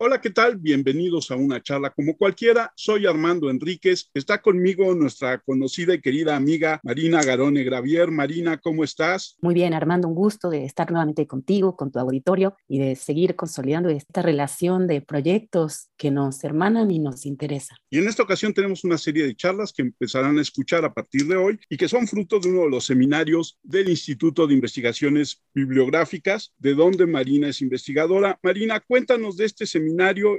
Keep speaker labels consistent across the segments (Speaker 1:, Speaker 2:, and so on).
Speaker 1: Hola, ¿qué tal? Bienvenidos a una charla como cualquiera. Soy Armando Enríquez. Está conmigo nuestra conocida y querida amiga Marina Garone Gravier. Marina, ¿cómo estás?
Speaker 2: Muy bien, Armando, un gusto de estar nuevamente contigo, con tu auditorio y de seguir consolidando esta relación de proyectos que nos hermanan y nos interesan.
Speaker 1: Y en esta ocasión tenemos una serie de charlas que empezarán a escuchar a partir de hoy y que son fruto de uno de los seminarios del Instituto de Investigaciones Bibliográficas, de donde Marina es investigadora. Marina, cuéntanos de este seminario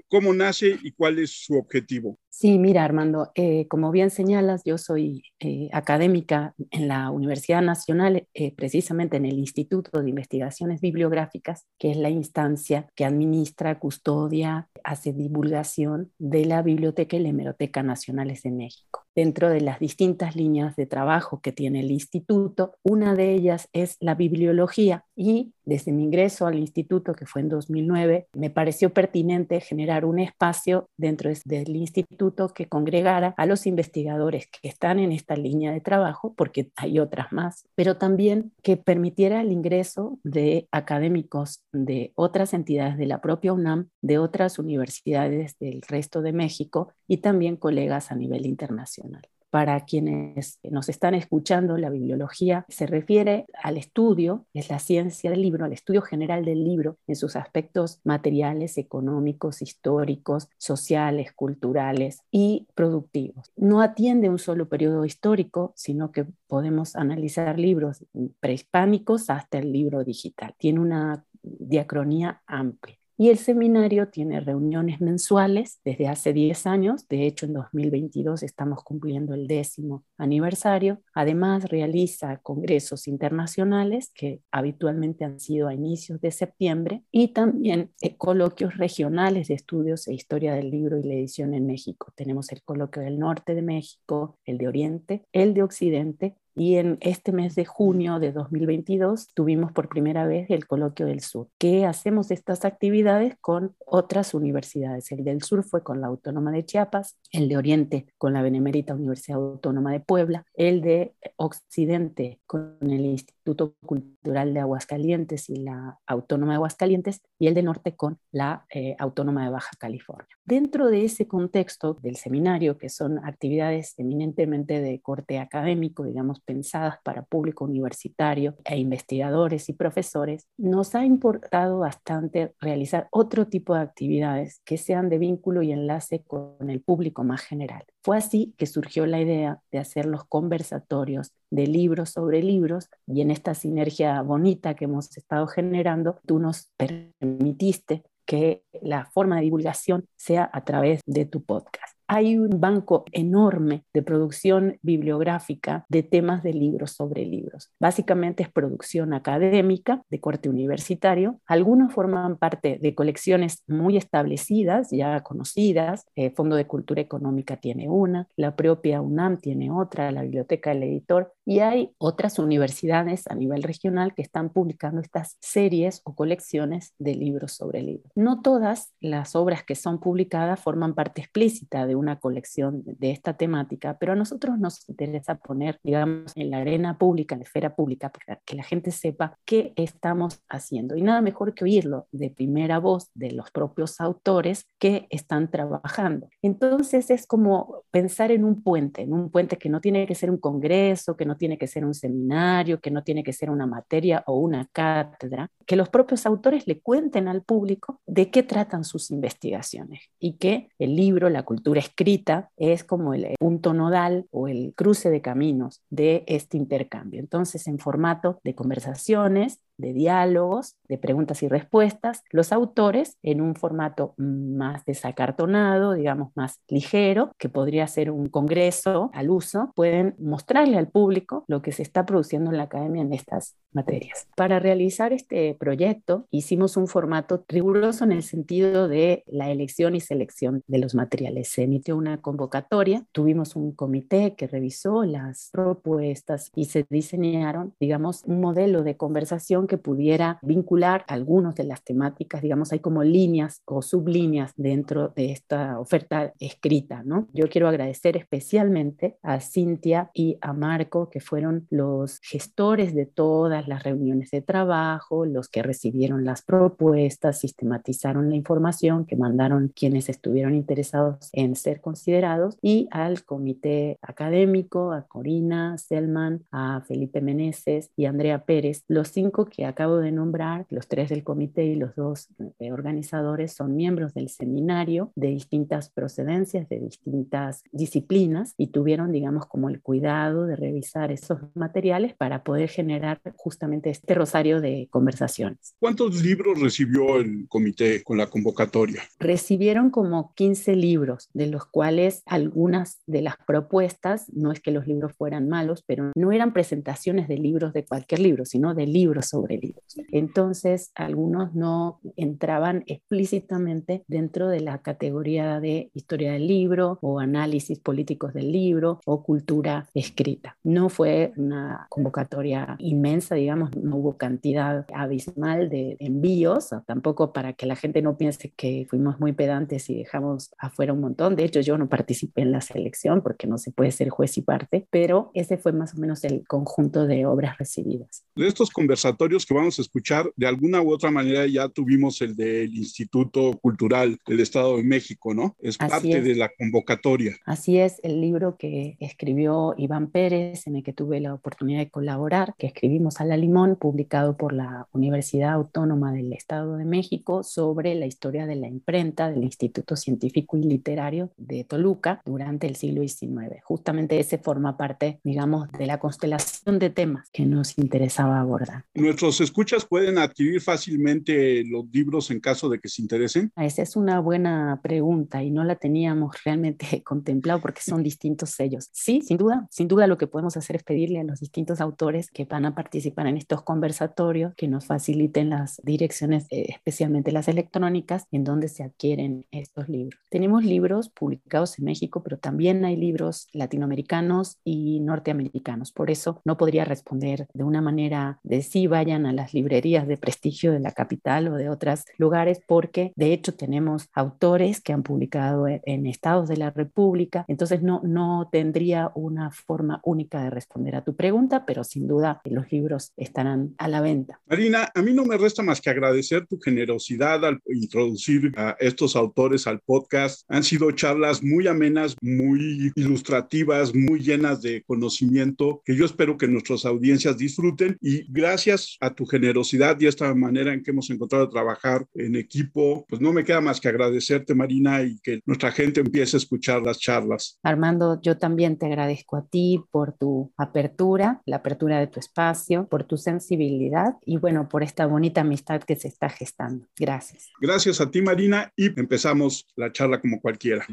Speaker 1: cómo nace y cuál es su objetivo.
Speaker 2: Sí, mira Armando, eh, como bien señalas, yo soy eh, académica en la Universidad Nacional, eh, precisamente en el Instituto de Investigaciones Bibliográficas, que es la instancia que administra, custodia, hace divulgación de la Biblioteca y la Hemeroteca Nacionales de México. Dentro de las distintas líneas de trabajo que tiene el instituto, una de ellas es la bibliología y desde mi ingreso al instituto, que fue en 2009, me pareció pertinente generar un espacio dentro del instituto que congregara a los investigadores que están en esta línea de trabajo, porque hay otras más, pero también que permitiera el ingreso de académicos de otras entidades de la propia UNAM, de otras universidades del resto de México y también colegas a nivel internacional. Para quienes nos están escuchando, la bibliología se refiere al estudio, es la ciencia del libro, al estudio general del libro en sus aspectos materiales, económicos, históricos, sociales, culturales y productivos. No atiende un solo periodo histórico, sino que podemos analizar libros prehispánicos hasta el libro digital. Tiene una diacronía amplia. Y el seminario tiene reuniones mensuales desde hace 10 años, de hecho en 2022 estamos cumpliendo el décimo aniversario. Además realiza congresos internacionales que habitualmente han sido a inicios de septiembre y también eh, coloquios regionales de estudios e historia del libro y la edición en México. Tenemos el coloquio del norte de México, el de Oriente, el de Occidente y en este mes de junio de 2022 tuvimos por primera vez el Coloquio del Sur, que hacemos estas actividades con otras universidades. El del Sur fue con la Autónoma de Chiapas, el de Oriente con la Benemérita Universidad Autónoma de Puebla, el de Occidente con el Instituto Cultural de Aguascalientes y la Autónoma de Aguascalientes, y el de Norte con la eh, Autónoma de Baja California. Dentro de ese contexto del seminario, que son actividades eminentemente de corte académico, digamos, pensadas para público universitario e investigadores y profesores, nos ha importado bastante realizar otro tipo de actividades que sean de vínculo y enlace con el público más general. Fue así que surgió la idea de hacer los conversatorios de libros sobre libros y en esta sinergia bonita que hemos estado generando, tú nos permitiste que la forma de divulgación sea a través de tu podcast hay un banco enorme de producción bibliográfica de temas de libros sobre libros. Básicamente es producción académica de corte universitario. Algunos forman parte de colecciones muy establecidas, ya conocidas. El Fondo de Cultura Económica tiene una, la propia UNAM tiene otra, la Biblioteca del Editor, y hay otras universidades a nivel regional que están publicando estas series o colecciones de libros sobre libros. No todas las obras que son publicadas forman parte explícita de una colección de esta temática, pero a nosotros nos interesa poner, digamos, en la arena pública, en la esfera pública, para que la gente sepa qué estamos haciendo. Y nada mejor que oírlo de primera voz de los propios autores que están trabajando. Entonces es como pensar en un puente, en un puente que no tiene que ser un congreso, que no tiene que ser un seminario, que no tiene que ser una materia o una cátedra, que los propios autores le cuenten al público de qué tratan sus investigaciones y que el libro, la cultura escrita, es como el punto nodal o el cruce de caminos de este intercambio. Entonces, en formato de conversaciones, de diálogos, de preguntas y respuestas, los autores en un formato más desacartonado, digamos más ligero, que podría ser un congreso al uso, pueden mostrarle al público lo que se está produciendo en la academia en estas materias. Para realizar este proyecto hicimos un formato riguroso en el sentido de la elección y selección de los materiales. Se emitió una convocatoria, tuvimos un comité que revisó las propuestas y se diseñaron, digamos, un modelo de conversación que pudiera vincular algunas de las temáticas, digamos, hay como líneas o sublíneas dentro de esta oferta escrita, ¿no? Yo quiero agradecer especialmente a Cintia y a Marco, que fueron los gestores de todas las reuniones de trabajo, los que recibieron las propuestas, sistematizaron la información, que mandaron quienes estuvieron interesados en ser considerados, y al comité académico, a Corina Selman, a Felipe Meneses y Andrea Pérez, los cinco que acabo de nombrar, los tres del comité y los dos organizadores son miembros del seminario de distintas procedencias, de distintas disciplinas y tuvieron, digamos, como el cuidado de revisar esos materiales para poder generar justamente este rosario de conversaciones.
Speaker 1: ¿Cuántos libros recibió el comité con la convocatoria?
Speaker 2: Recibieron como 15 libros, de los cuales algunas de las propuestas, no es que los libros fueran malos, pero no eran presentaciones de libros de cualquier libro, sino de libros sobre libros. Entonces, algunos no entraban explícitamente dentro de la categoría de historia del libro o análisis políticos del libro o cultura escrita. No fue una convocatoria inmensa, digamos, no hubo cantidad abismal de envíos, tampoco para que la gente no piense que fuimos muy pedantes y dejamos afuera un montón. De hecho, yo no participé en la selección porque no se puede ser juez y parte, pero ese fue más o menos el conjunto de obras recibidas.
Speaker 1: De estos conversatorios que vamos a escuchar, de alguna u otra manera ya tuvimos el del Instituto Cultural del Estado de México, ¿no? Es parte de la convocatoria.
Speaker 2: Así es, el libro que escribió Iván Pérez, en el que tuve la oportunidad de colaborar, que escribimos a la Limón, publicado por la Universidad Autónoma del Estado de México sobre la historia de la imprenta del Instituto Científico y Literario de Toluca durante el siglo XIX. Justamente ese forma parte, digamos, de la constelación de temas que nos interesaba abordar.
Speaker 1: Nuestros escuchas pueden adquirir fácilmente los libros en caso de que se interesen.
Speaker 2: Esa es una buena pregunta y no la teníamos realmente contemplado porque son distintos sellos. Sí, sin duda, sin duda lo que podemos hacer es pedirle a los distintos autores que van a participar en estos conversatorios que nos faciliten las direcciones, eh, especialmente las electrónicas, en donde se adquieren estos libros. Tenemos libros publicados en México, pero también hay libros latinoamericanos y norteamericanos. Por eso no podría responder de una manera de sí vayan a las librerías de prestigio de la capital o de otros lugares, porque de hecho tenemos autores que han publicado en estados de la República. Entonces no, no tendría una forma única de responder a tu pregunta, pero sin duda los libros estarán a la venta.
Speaker 1: Marina, a mí no me resta más que agradecer tu generosidad al introducir a estos autores al podcast. Han sido charlas muy amenas, muy ilustrativas, muy llenas de conocimiento que yo espero que nuestras audiencias disfruten y gracias a tu generosidad y esta manera en que hemos encontrado a trabajar en equipo, pues no me queda más que agradecerte Marina y que nuestra gente empiece a escuchar las charlas.
Speaker 2: Armando, yo también te agradezco a ti por tu apertura, la apertura de tu espacio, por tu sensibilidad y bueno, por esta bonita amistad que se está gestando. Gracias.
Speaker 1: Gracias a ti Marina y empezamos la charla como cualquiera.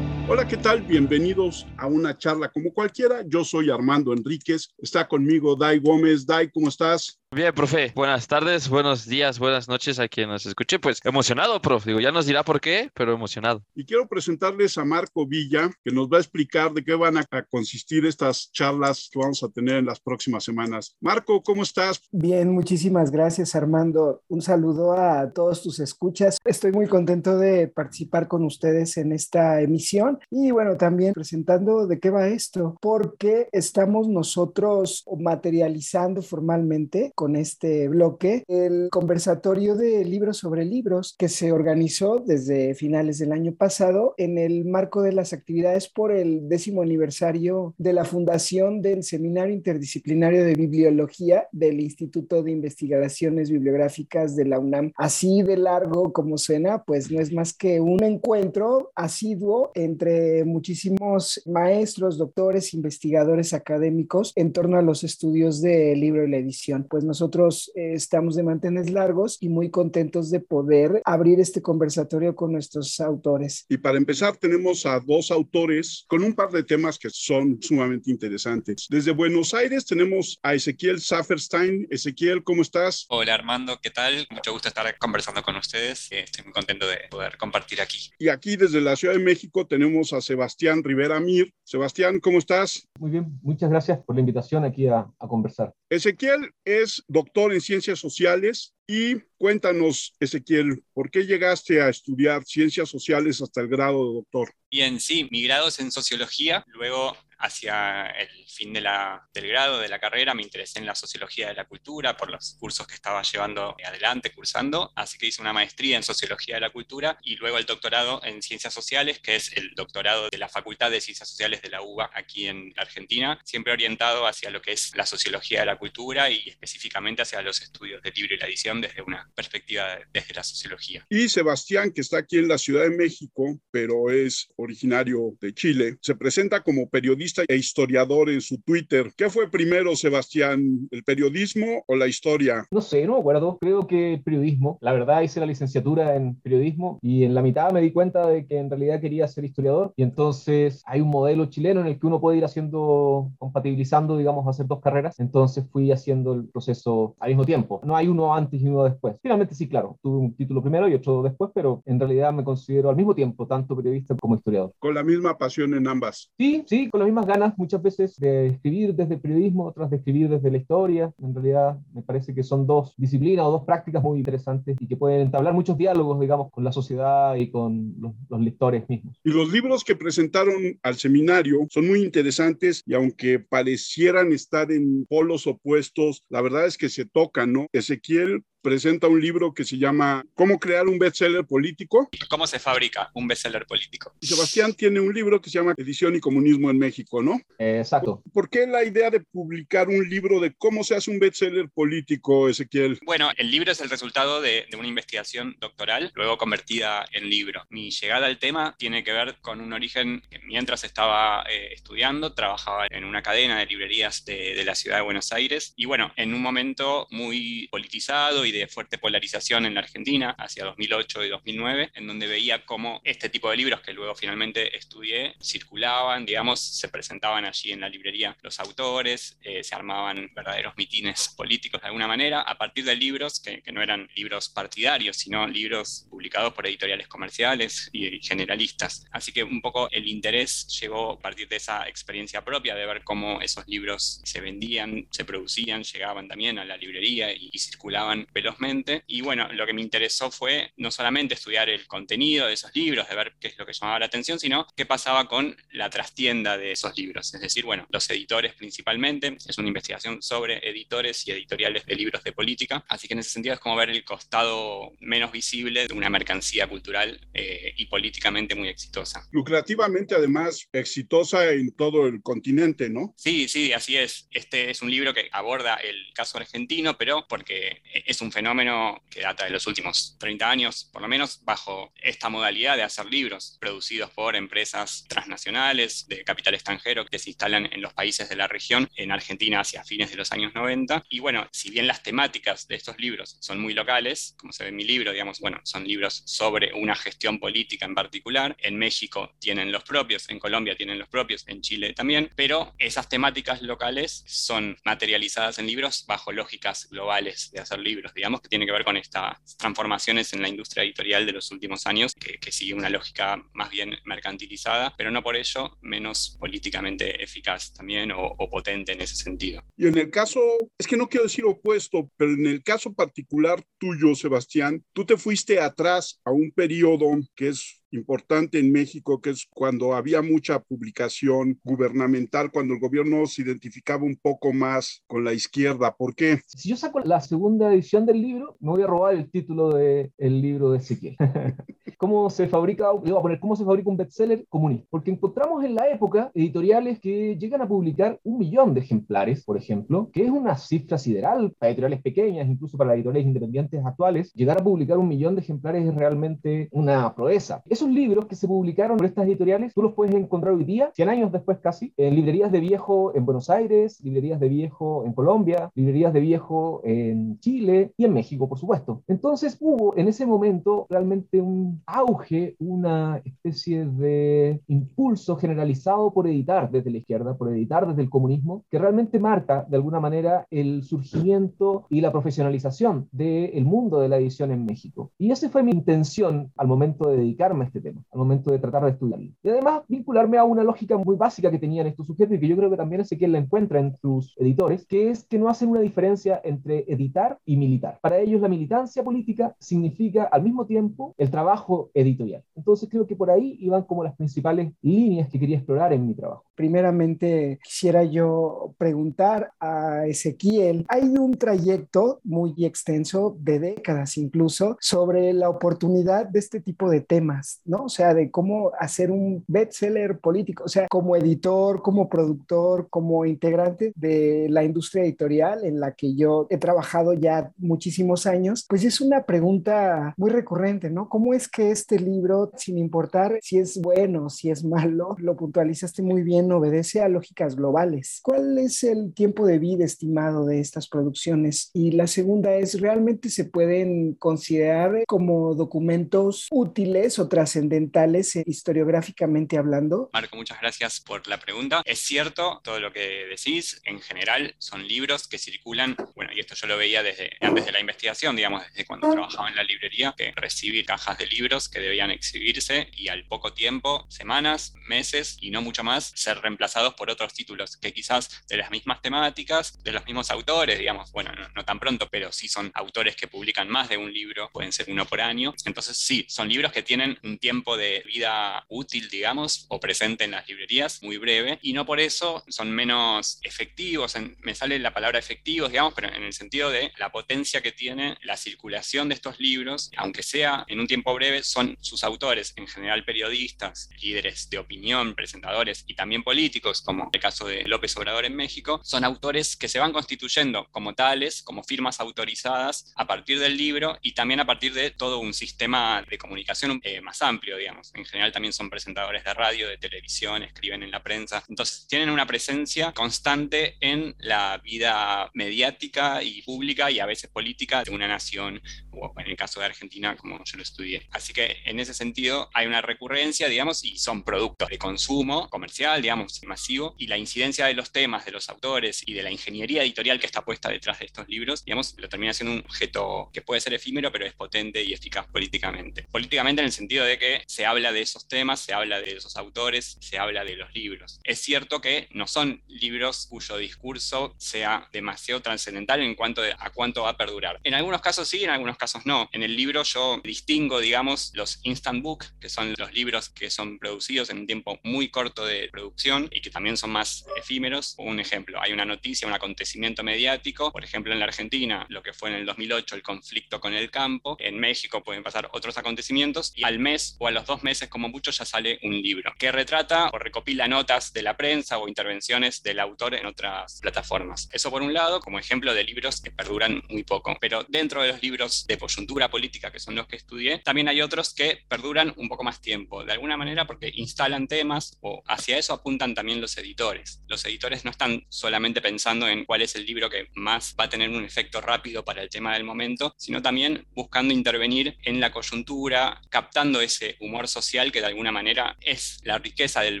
Speaker 1: ¿Qué tal? Bienvenidos a una charla como cualquiera. Yo soy Armando Enríquez. Está conmigo Dai Gómez. Dai, ¿cómo estás?
Speaker 3: Bien, profe. Buenas tardes, buenos días, buenas noches a quien nos escuche. Pues emocionado, profe. Digo, ya nos dirá por qué, pero emocionado.
Speaker 1: Y quiero presentarles a Marco Villa, que nos va a explicar de qué van a consistir estas charlas que vamos a tener en las próximas semanas. Marco, ¿cómo estás?
Speaker 4: Bien, muchísimas gracias, Armando. Un saludo a todos tus escuchas. Estoy muy contento de participar con ustedes en esta emisión y bueno, también presentando de qué va esto, porque estamos nosotros materializando formalmente con este bloque el conversatorio de libros sobre libros que se organizó desde finales del año pasado en el marco de las actividades por el décimo aniversario de la fundación del Seminario Interdisciplinario de Bibliología del Instituto de Investigaciones Bibliográficas de la UNAM. Así de largo como suena, pues no es más que un encuentro asiduo entre muchísimos maestros, doctores, investigadores académicos en torno a los estudios del libro y la edición. Pues nosotros eh, estamos de mantener largos y muy contentos de poder abrir este conversatorio con nuestros autores.
Speaker 1: Y para empezar, tenemos a dos autores con un par de temas que son sumamente interesantes. Desde Buenos Aires tenemos a Ezequiel Safferstein. Ezequiel, ¿cómo estás?
Speaker 5: Hola Armando, ¿qué tal? Mucho gusto estar conversando con ustedes. Estoy muy contento de poder compartir aquí.
Speaker 1: Y aquí desde la Ciudad de México tenemos a Sebastián Rivera Mir. Sebastián, ¿cómo estás?
Speaker 6: Muy bien, muchas gracias por la invitación aquí a, a conversar.
Speaker 1: Ezequiel es doctor en ciencias sociales y cuéntanos, Ezequiel, ¿por qué llegaste a estudiar ciencias sociales hasta el grado de doctor?
Speaker 5: Bien, sí, mi grado es en sociología, luego hacia el fin de la, del grado, de la carrera, me interesé en la sociología de la cultura por los cursos que estaba llevando adelante, cursando, así que hice una maestría en sociología de la cultura y luego el doctorado en ciencias sociales, que es el doctorado de la Facultad de Ciencias Sociales de la UBA aquí en Argentina, siempre orientado hacia lo que es la sociología de la cultura y específicamente hacia los estudios del libro y la edición desde una perspectiva desde la sociología.
Speaker 1: Y Sebastián, que está aquí en la Ciudad de México, pero es originario de Chile, se presenta como periodista e historiador en su Twitter. ¿Qué fue primero, Sebastián, el periodismo o la historia?
Speaker 6: No sé, no me acuerdo. Creo que periodismo. La verdad hice la licenciatura en periodismo y en la mitad me di cuenta de que en realidad quería ser historiador y entonces hay un modelo chileno en el que uno puede ir haciendo, compatibilizando, digamos, hacer dos carreras. Entonces fui haciendo el proceso al mismo tiempo. No hay uno antes y uno después. Finalmente sí, claro, tuve un título primero y otro después, pero en realidad me considero al mismo tiempo tanto periodista como historiador.
Speaker 1: Con la misma pasión en ambas.
Speaker 6: Sí, sí, con las ganas muchas veces de escribir desde el periodismo, otras de escribir desde la historia. En realidad me parece que son dos disciplinas o dos prácticas muy interesantes y que pueden entablar muchos diálogos, digamos, con la sociedad y con los lectores mismos.
Speaker 1: Y los libros que presentaron al seminario son muy interesantes y aunque parecieran estar en polos opuestos, la verdad es que se tocan, ¿no? Ezequiel presenta un libro que se llama ¿Cómo crear un bestseller político?
Speaker 5: ¿Cómo se fabrica un bestseller político?
Speaker 1: Y Sebastián tiene un libro que se llama Edición y Comunismo en México, ¿no?
Speaker 6: Exacto.
Speaker 1: ¿Por qué la idea de publicar un libro de cómo se hace un bestseller político, Ezequiel?
Speaker 5: Bueno, el libro es el resultado de, de una investigación doctoral, luego convertida en libro. Mi llegada al tema tiene que ver con un origen que mientras estaba eh, estudiando, trabajaba en una cadena de librerías de, de la ciudad de Buenos Aires y bueno, en un momento muy politizado y de fuerte polarización en la Argentina hacia 2008 y 2009, en donde veía cómo este tipo de libros que luego finalmente estudié circulaban, digamos, se presentaban allí en la librería los autores, eh, se armaban verdaderos mitines políticos de alguna manera, a partir de libros que, que, no eran libros partidarios, sino libros publicados por editoriales comerciales y generalistas. Así que un poco el interés llegó a partir de esa experiencia propia, de ver cómo esos libros se vendían, se producían, llegaban también a la librería y, y circulaban velozmente. Y bueno, lo que me interesó fue no solamente estudiar el contenido de esos libros, de ver qué es lo que llamaba la atención, sino qué pasaba con la trastienda de esos libros. Es decir, bueno, los editores principalmente. Es una investigación sobre editores y editoriales de libros de política. Así que en ese sentido es como ver el costado menos visible de una mercancía cultural eh, y políticamente muy exitosa.
Speaker 1: Lucrativamente, además, exitosa en todo el continente, ¿no?
Speaker 5: Sí, sí, así es. Este es un libro que aborda el caso argentino, pero porque es un fenómeno que data de los últimos 30 años, por lo menos, bajo esta modalidad de hacer libros producidos por empresas transnacionales de capital extranjero que se instalan en los países de la región, en Argentina hacia fines de los años 90. Y bueno, si bien las temáticas de estos libros son muy locales, como se ve en mi libro, digamos, bueno, son libros sobre una gestión política en particular, en México tienen los propios, en Colombia tienen los propios, en Chile también, pero esas temáticas locales son materializadas en libros bajo lógicas globales de hacer libros, digamos, que tiene que ver con estas transformaciones en la industria editorial de los últimos años, que, sigue una lógica más bien mercantilizada, pero no por ello menos políticamente eficaz también o, o, potente en ese sentido.
Speaker 1: Y en el caso, es que no quiero decir opuesto, pero en el caso particular tuyo, Sebastián, tú te fuiste atrás a un periodo que es importante en México, que es cuando había mucha publicación gubernamental, cuando el gobierno se identificaba un poco más con la izquierda. ¿Por qué?
Speaker 6: Si yo saco la segunda edición del libro, me voy a robar el título del el libro de Ezequiel. ¿Cómo se fabrica, voy a poner, cómo se fabrica un bestseller comunista? Porque encontramos en la época editoriales que llegan a publicar un millón de ejemplares, por ejemplo, que es una cifra sideral para editoriales pequeñas, incluso para editoriales independientes actuales. Llegar a publicar un millón de ejemplares es realmente una proeza. Eso esos libros que se publicaron por estas editoriales, tú los puedes encontrar hoy día, 100 años después casi, en librerías de viejo en Buenos Aires, librerías de viejo en Colombia, librerías de viejo en Chile y en México, por supuesto. Entonces hubo en ese momento realmente un auge, una especie de impulso generalizado por editar desde la izquierda, por editar desde el comunismo, que realmente marca de alguna manera el surgimiento y la profesionalización del mundo de la edición en México. Y esa fue mi intención al momento de dedicarme este tema, al momento de tratar de estudiarlo. Y además vincularme a una lógica muy básica que tenían estos sujetos y que yo creo que también es quien la encuentra en sus editores, que es que no hacen una diferencia entre editar y militar. Para ellos la militancia política significa al mismo tiempo el trabajo editorial. Entonces creo que por ahí iban como las principales líneas que quería explorar en mi trabajo.
Speaker 4: Primeramente quisiera yo preguntar a Ezequiel, hay un trayecto muy extenso de décadas incluso sobre la oportunidad de este tipo de temas, ¿no? O sea, de cómo hacer un bestseller político, o sea, como editor, como productor, como integrante de la industria editorial en la que yo he trabajado ya muchísimos años, pues es una pregunta muy recurrente, ¿no? ¿Cómo es que este libro, sin importar si es bueno, si es malo, lo puntualizaste muy bien, obedece a lógicas globales? ¿Cuál es el tiempo de vida estimado de estas producciones? Y la segunda es, ¿realmente se pueden considerar como documentos útiles o trascendentales eh, historiográficamente hablando?
Speaker 5: Marco, muchas gracias por la pregunta. Es cierto todo lo que decís. En general son libros que circulan, bueno, y esto yo lo veía desde antes de la investigación, digamos, desde cuando trabajaba en la librería, que recibí cajas de libros que debían exhibirse y al poco tiempo, semanas, meses y no mucho más, reemplazados por otros títulos que quizás de las mismas temáticas, de los mismos autores, digamos, bueno, no, no tan pronto, pero sí son autores que publican más de un libro, pueden ser uno por año. Entonces sí, son libros que tienen un tiempo de vida útil, digamos, o presente en las librerías, muy breve, y no por eso son menos efectivos. me sale la palabra efectivos, digamos, pero en el sentido de la potencia que tiene la circulación de estos libros, aunque sea en un tiempo breve, son sus autores, en general periodistas, líderes de opinión, presentadores y también políticos, como el caso de López Obrador en México, son autores que se van constituyendo como tales, como firmas autorizadas a partir del libro y también a partir de todo un sistema de comunicación eh, más amplio, digamos. En general también son presentadores de radio, de televisión, escriben en la prensa. Entonces tienen una presencia constante en la vida mediática y pública y a veces política de una nación, o en el caso de Argentina, como yo lo estudié. Así que en ese sentido hay una recurrencia, digamos, y son productos de consumo comercial, digamos, masivo, y la incidencia de los temas, de los autores y de la ingeniería editorial que está puesta detrás de estos libros, digamos, lo termina siendo un objeto que puede ser efímero, pero es potente y eficaz políticamente. Políticamente en el sentido de que se habla de esos temas, se habla de esos autores, se habla de los libros. Es cierto que no son libros cuyo discurso sea demasiado trascendental en cuanto a cuánto va a perdurar. En algunos casos sí, en algunos casos no. En el libro yo distingo, digamos, los instant book, que son los libros que son producidos en un tiempo muy corto de producción y que también son más efímeros. Un ejemplo, hay una noticia, un acontecimiento mediático, por ejemplo en la Argentina, lo que fue en el 2008 el conflicto con el campo, en México pueden pasar otros acontecimientos y al mes o a los dos meses como mucho ya sale un libro que retrata o recopila notas de la prensa o intervenciones del autor en otras plataformas. Eso por un lado, como ejemplo de libros que perduran muy poco. Pero dentro de los libros de coyuntura política, que son los que estudié, también hay otros que perduran un poco más tiempo, de alguna manera porque instalan temas o hacia eso apuntan también los editores. Los editores no están solamente pensando en cuál es el libro que más va a tener un efecto rápido para el tema del momento, sino también buscando intervenir en la coyuntura, captando ese humor social que de alguna manera es la riqueza del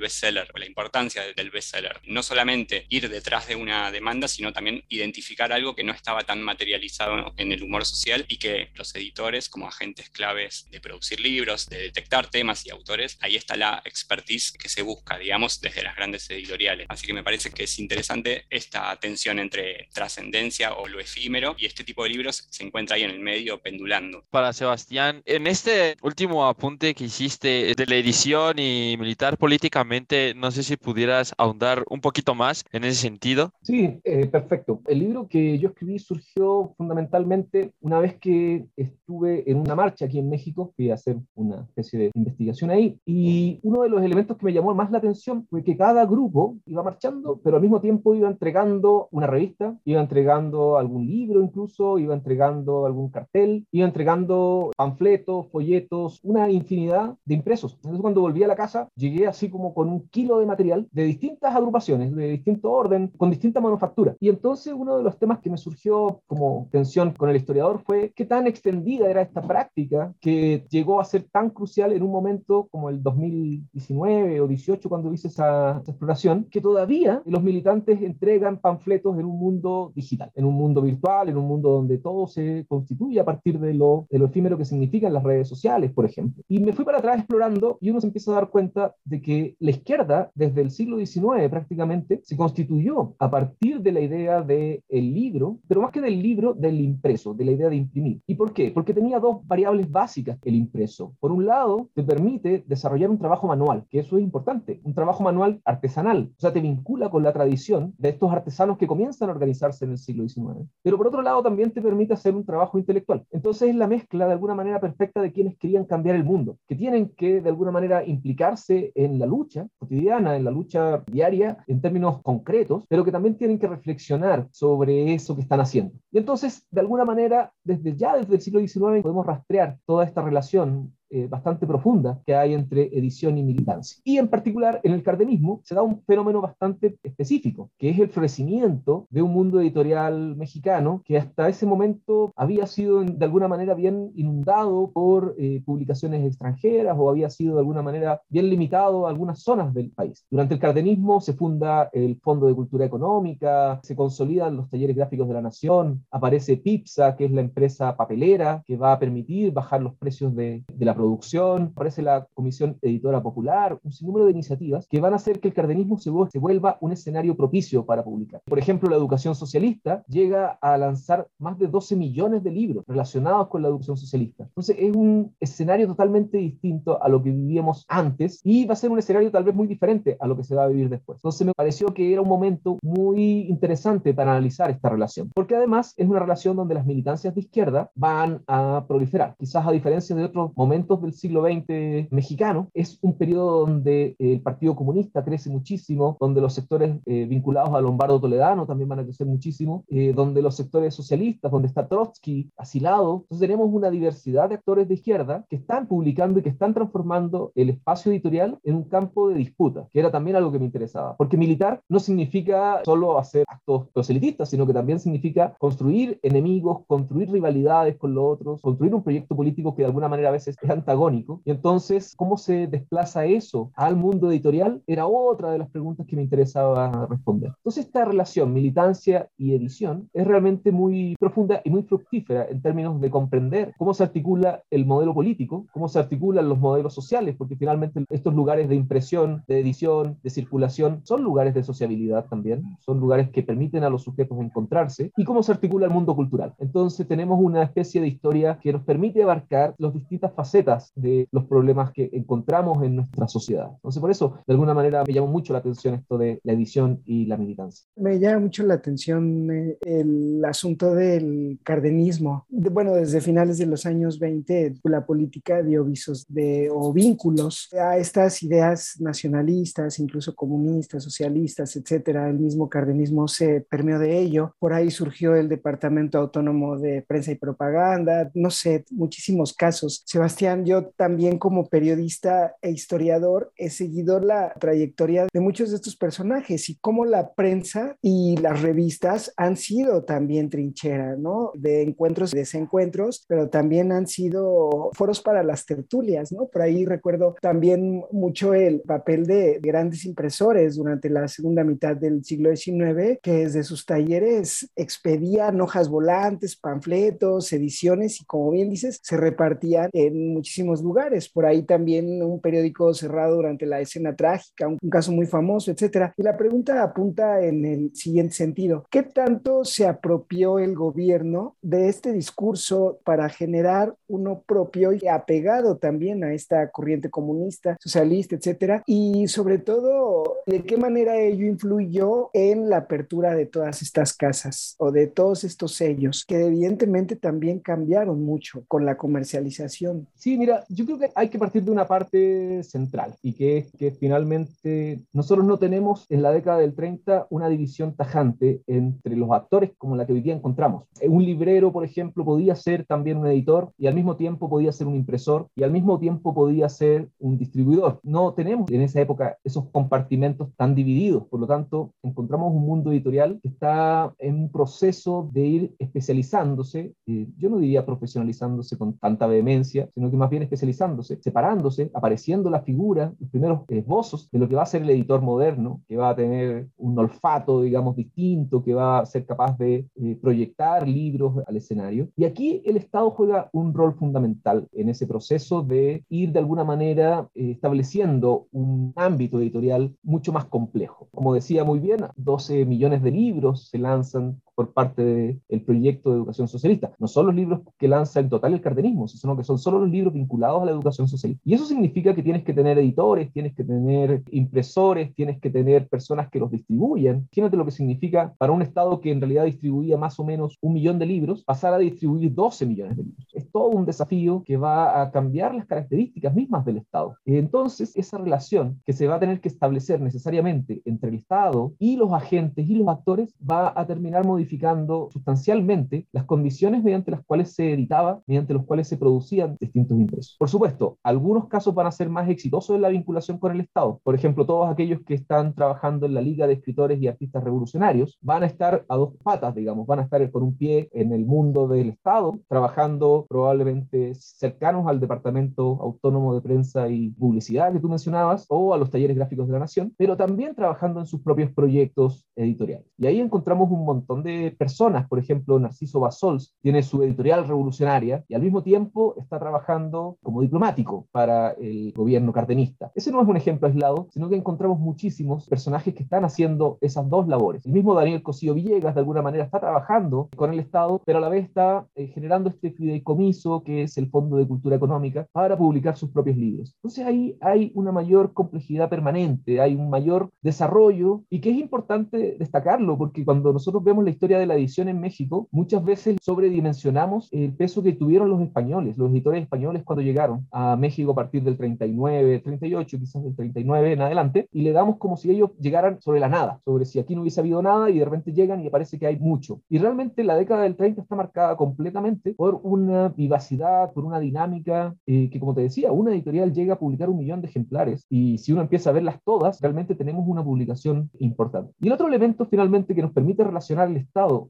Speaker 5: bestseller, o la importancia del bestseller. No solamente ir detrás de una demanda, sino también identificar algo que no estaba tan materializado en el humor social y que los editores, como agentes claves de producir libros, de detectar temas y autores, ahí está la expertise que se busca, digamos, desde las grandes editoriales. Así que me parece que es interesante esta tensión entre trascendencia o lo efímero y este tipo de libros se encuentra ahí en el medio pendulando.
Speaker 3: Para Sebastián, en este último apunte que hiciste de la edición y militar políticamente, no sé si pudieras ahondar un poquito más en ese sentido.
Speaker 6: Sí, eh, perfecto. El libro que yo escribí surgió fundamentalmente una vez que estuve en una marcha aquí en México, fui a hacer una especie de investigación ahí, y uno de los elementos que me llamó más la atención fue que cada grupo iba marchando, pero al mismo tiempo iba entregando una revista, iba entregando algún libro incluso, iba entregando algún cartel, iba entregando panfletos, folletos, una infinidad de impresos. Entonces cuando volví a la casa, llegué así como con un kilo de material de distintas agrupaciones, de distinto orden, con distinta manufactura. Y entonces uno de los temas que me surgió como tensión con el historiador fue qué tan extendida era esta práctica que llegó a ser tan crucial en un momento como el 2019 o 18 cuando hice esa, exploración, que todavía los militantes entregan panfletos en un mundo digital, en un mundo virtual, en un mundo donde todo se constituye a partir de lo, de lo efímero que significan las redes sociales, por ejemplo. Y me fui para atrás explorando y uno se empieza a dar cuenta de que la izquierda, desde el siglo XIX prácticamente, se constituyó a partir de la idea del el libro, pero más que del libro, del impreso, de la idea de imprimir. ¿Y por qué? Porque tenía dos variables básicas el impreso. Por un lado, te permite desarrollar un trabajo manual, que eso es importante, un trabajo manual artesanal, o sea, te vincula con la tradición de estos artesanos que comienzan a organizarse en el siglo XIX. Pero por otro lado, también te permite hacer un trabajo intelectual. Entonces es la mezcla de alguna manera perfecta de quienes querían cambiar el mundo, que tienen que de alguna manera implicarse en la lucha cotidiana, en la lucha diaria, en términos concretos, pero que también tienen que reflexionar sobre eso que están haciendo. Y entonces, de alguna manera, desde ya desde el siglo XIX podemos rastrear toda esta relación eh, bastante profunda que hay entre edición y militancia. Y en particular en el cardenismo se da un fenómeno bastante específico, que es el florecimiento de un mundo editorial mexicano que hasta ese momento había sido de alguna manera bien inundado por eh, publicaciones extranjeras o había sido de alguna manera bien limitado a algunas zonas del país. Durante el cardenismo se funda el Fondo de Cultura Económica, se consolidan los talleres gráficos de la nación, aparece PIPSA, que es la empresa papelera que va a permitir bajar los precios de, de la producción aparece la Comisión Editora Popular, un sinnúmero de iniciativas que van a hacer que el cardenismo se, vuelva un escenario propicio para publicar. Por ejemplo, la educación socialista llega a lanzar más de 12 millones de libros relacionados con la educación socialista. Entonces es un escenario totalmente distinto a lo que vivíamos antes y va a ser un escenario tal vez muy diferente a lo que se va a vivir después. Entonces me pareció que era un momento muy interesante para analizar esta relación, porque además es una relación donde las militancias de izquierda van a proliferar, quizás a diferencia de otros momentos del siglo XX mexicano. Es un periodo donde el Partido Comunista crece muchísimo, donde los sectores eh, vinculados a Lombardo Toledano también van a crecer muchísimo, eh, donde los sectores socialistas, donde está Trotsky asilado. Entonces tenemos una diversidad de actores de izquierda que están publicando y que están transformando el espacio editorial en un campo de disputa, que era también algo que me interesaba. Porque militar no significa solo hacer actos proselitistas, sino que también significa construir enemigos, construir rivalidades con los otros, construir un proyecto político que de alguna manera a veces es antagónico. Y entonces, ¿cómo se desplaza eso al mundo editorial? Era otra de las preguntas que me interesaba responder. Entonces, esta relación militancia y edición es realmente muy profunda y muy fructífera en términos de comprender cómo se articula el modelo político, cómo se articulan los modelos sociales, porque finalmente estos lugares de impresión, de edición, de circulación, son lugares de sociabilidad también, son lugares que permiten a los sujetos encontrarse, y cómo se articula el mundo cultural. Entonces, tenemos una especie de historia que nos permite abarcar las distintas facetas de los problemas que encontramos en nuestra sociedad. Entonces, por eso, de alguna manera, me llamó mucho la atención esto de la edición y la militancia.
Speaker 4: Me llama mucho la atención eh, el asunto del cardenismo. bueno, desde finales de los años 20, la política dio visos de, o vínculos a estas ideas nacionalistas, incluso comunistas, socialistas, etcétera. El mismo cardenismo se permeó de ello. Por ahí surgió el Departamento Autónomo de Prensa y Propaganda, no sé, muchísimos casos. Sebastián, yo también como periodista e historiador he seguido la trayectoria de muchos de estos personajes y cómo la prensa y las revistas han sido también trinchera, ¿no? De encuentros y desencuentros, pero también han sido foros para las tertulias, ¿no? Por ahí recuerdo también mucho el papel de grandes impresores durante la segunda mitad del siglo XIX, que desde sus talleres expedían hojas volantes, panfletos, ediciones y como bien dices, se repartían en muchísimas lugares. Por ahí también un periódico cerrado durante la escena trágica, un, caso muy famoso, etcétera. Y la pregunta apunta en el siguiente sentido: ¿Qué tanto se apropió el gobierno de este discurso para generar uno propio y apegado también a esta corriente comunista, socialista, etcétera? Y sobre todo, ¿de qué manera ello influyó en la apertura de todas estas casas o de todos estos sellos que evidentemente también cambiaron mucho con la comercialización?
Speaker 6: Sí, Sí, mira, yo creo que hay que partir de una parte central y que es que finalmente nosotros no tenemos en la década del 30 una división tajante entre los actores como la que hoy día encontramos. Un librero, por ejemplo, podía ser también un editor y al mismo tiempo podía ser un impresor y al mismo tiempo podía ser un distribuidor. No tenemos en esa época esos compartimentos tan divididos, por lo tanto encontramos un mundo editorial que está en un proceso de ir especializándose, eh, yo no diría profesionalizándose con tanta vehemencia, sino que más bien especializándose, separándose, apareciendo la figura, los primeros esbozos de lo que va a ser el editor moderno, que va a tener un olfato, digamos, distinto, que va a ser capaz de eh, proyectar libros al escenario. Y aquí el Estado juega un rol fundamental en ese proceso de ir de alguna manera eh, estableciendo un ámbito editorial mucho más complejo. Como decía muy bien, 12 millones de libros se lanzan por parte del proyecto de educación socialista. No son los libros que lanza en total el cardenismo, sino que son solo los libros vinculados a la educación socialista. Y eso significa que tienes que tener editores, tienes que tener impresores, tienes que tener personas que los distribuyan. Fíjate lo que significa para un Estado que en realidad distribuía más o menos un millón de libros, pasar a distribuir 12 millones de libros. Es todo un desafío que va a cambiar las características mismas del Estado. Entonces, esa relación que se va a tener que establecer necesariamente entre el Estado y los agentes y los actores va a terminar modificando modificando sustancialmente las condiciones mediante las cuales se editaba, mediante los cuales se producían distintos impresos. Por supuesto, algunos casos van a ser más exitosos en la vinculación con el Estado. Por ejemplo, todos aquellos que están trabajando en la Liga de Escritores y Artistas Revolucionarios van a estar a dos patas, digamos, van a estar con un pie en el mundo del Estado, trabajando probablemente cercanos al Departamento Autónomo de Prensa y Publicidad que tú mencionabas, o a los talleres gráficos de la Nación, pero también trabajando en sus propios proyectos editoriales. Y ahí encontramos un montón de personas, por ejemplo, Narciso Basols tiene su editorial revolucionaria y al mismo tiempo está trabajando como diplomático para el gobierno cardenista. Ese no es un ejemplo aislado, sino que encontramos muchísimos personajes que están haciendo esas dos labores. El mismo Daniel Cosío Villegas, de alguna manera, está trabajando con el Estado, pero a la vez está eh, generando este fideicomiso, que es el Fondo de Cultura Económica, para publicar sus propios libros. Entonces ahí hay una mayor complejidad permanente, hay un mayor desarrollo y que es importante destacarlo, porque cuando nosotros vemos la historia de la edición en México, muchas veces sobredimensionamos el peso que tuvieron los españoles, los editores españoles cuando llegaron a México a partir del 39, 38, quizás del 39 en adelante, y le damos como si ellos llegaran sobre la nada, sobre si aquí no hubiese habido nada y de repente llegan y parece que hay mucho. Y realmente la década del 30 está marcada completamente por una vivacidad, por una dinámica eh, que, como te decía, una editorial llega a publicar un millón de ejemplares y si uno empieza a verlas todas, realmente tenemos una publicación importante. Y el otro elemento finalmente que nos permite relacionar el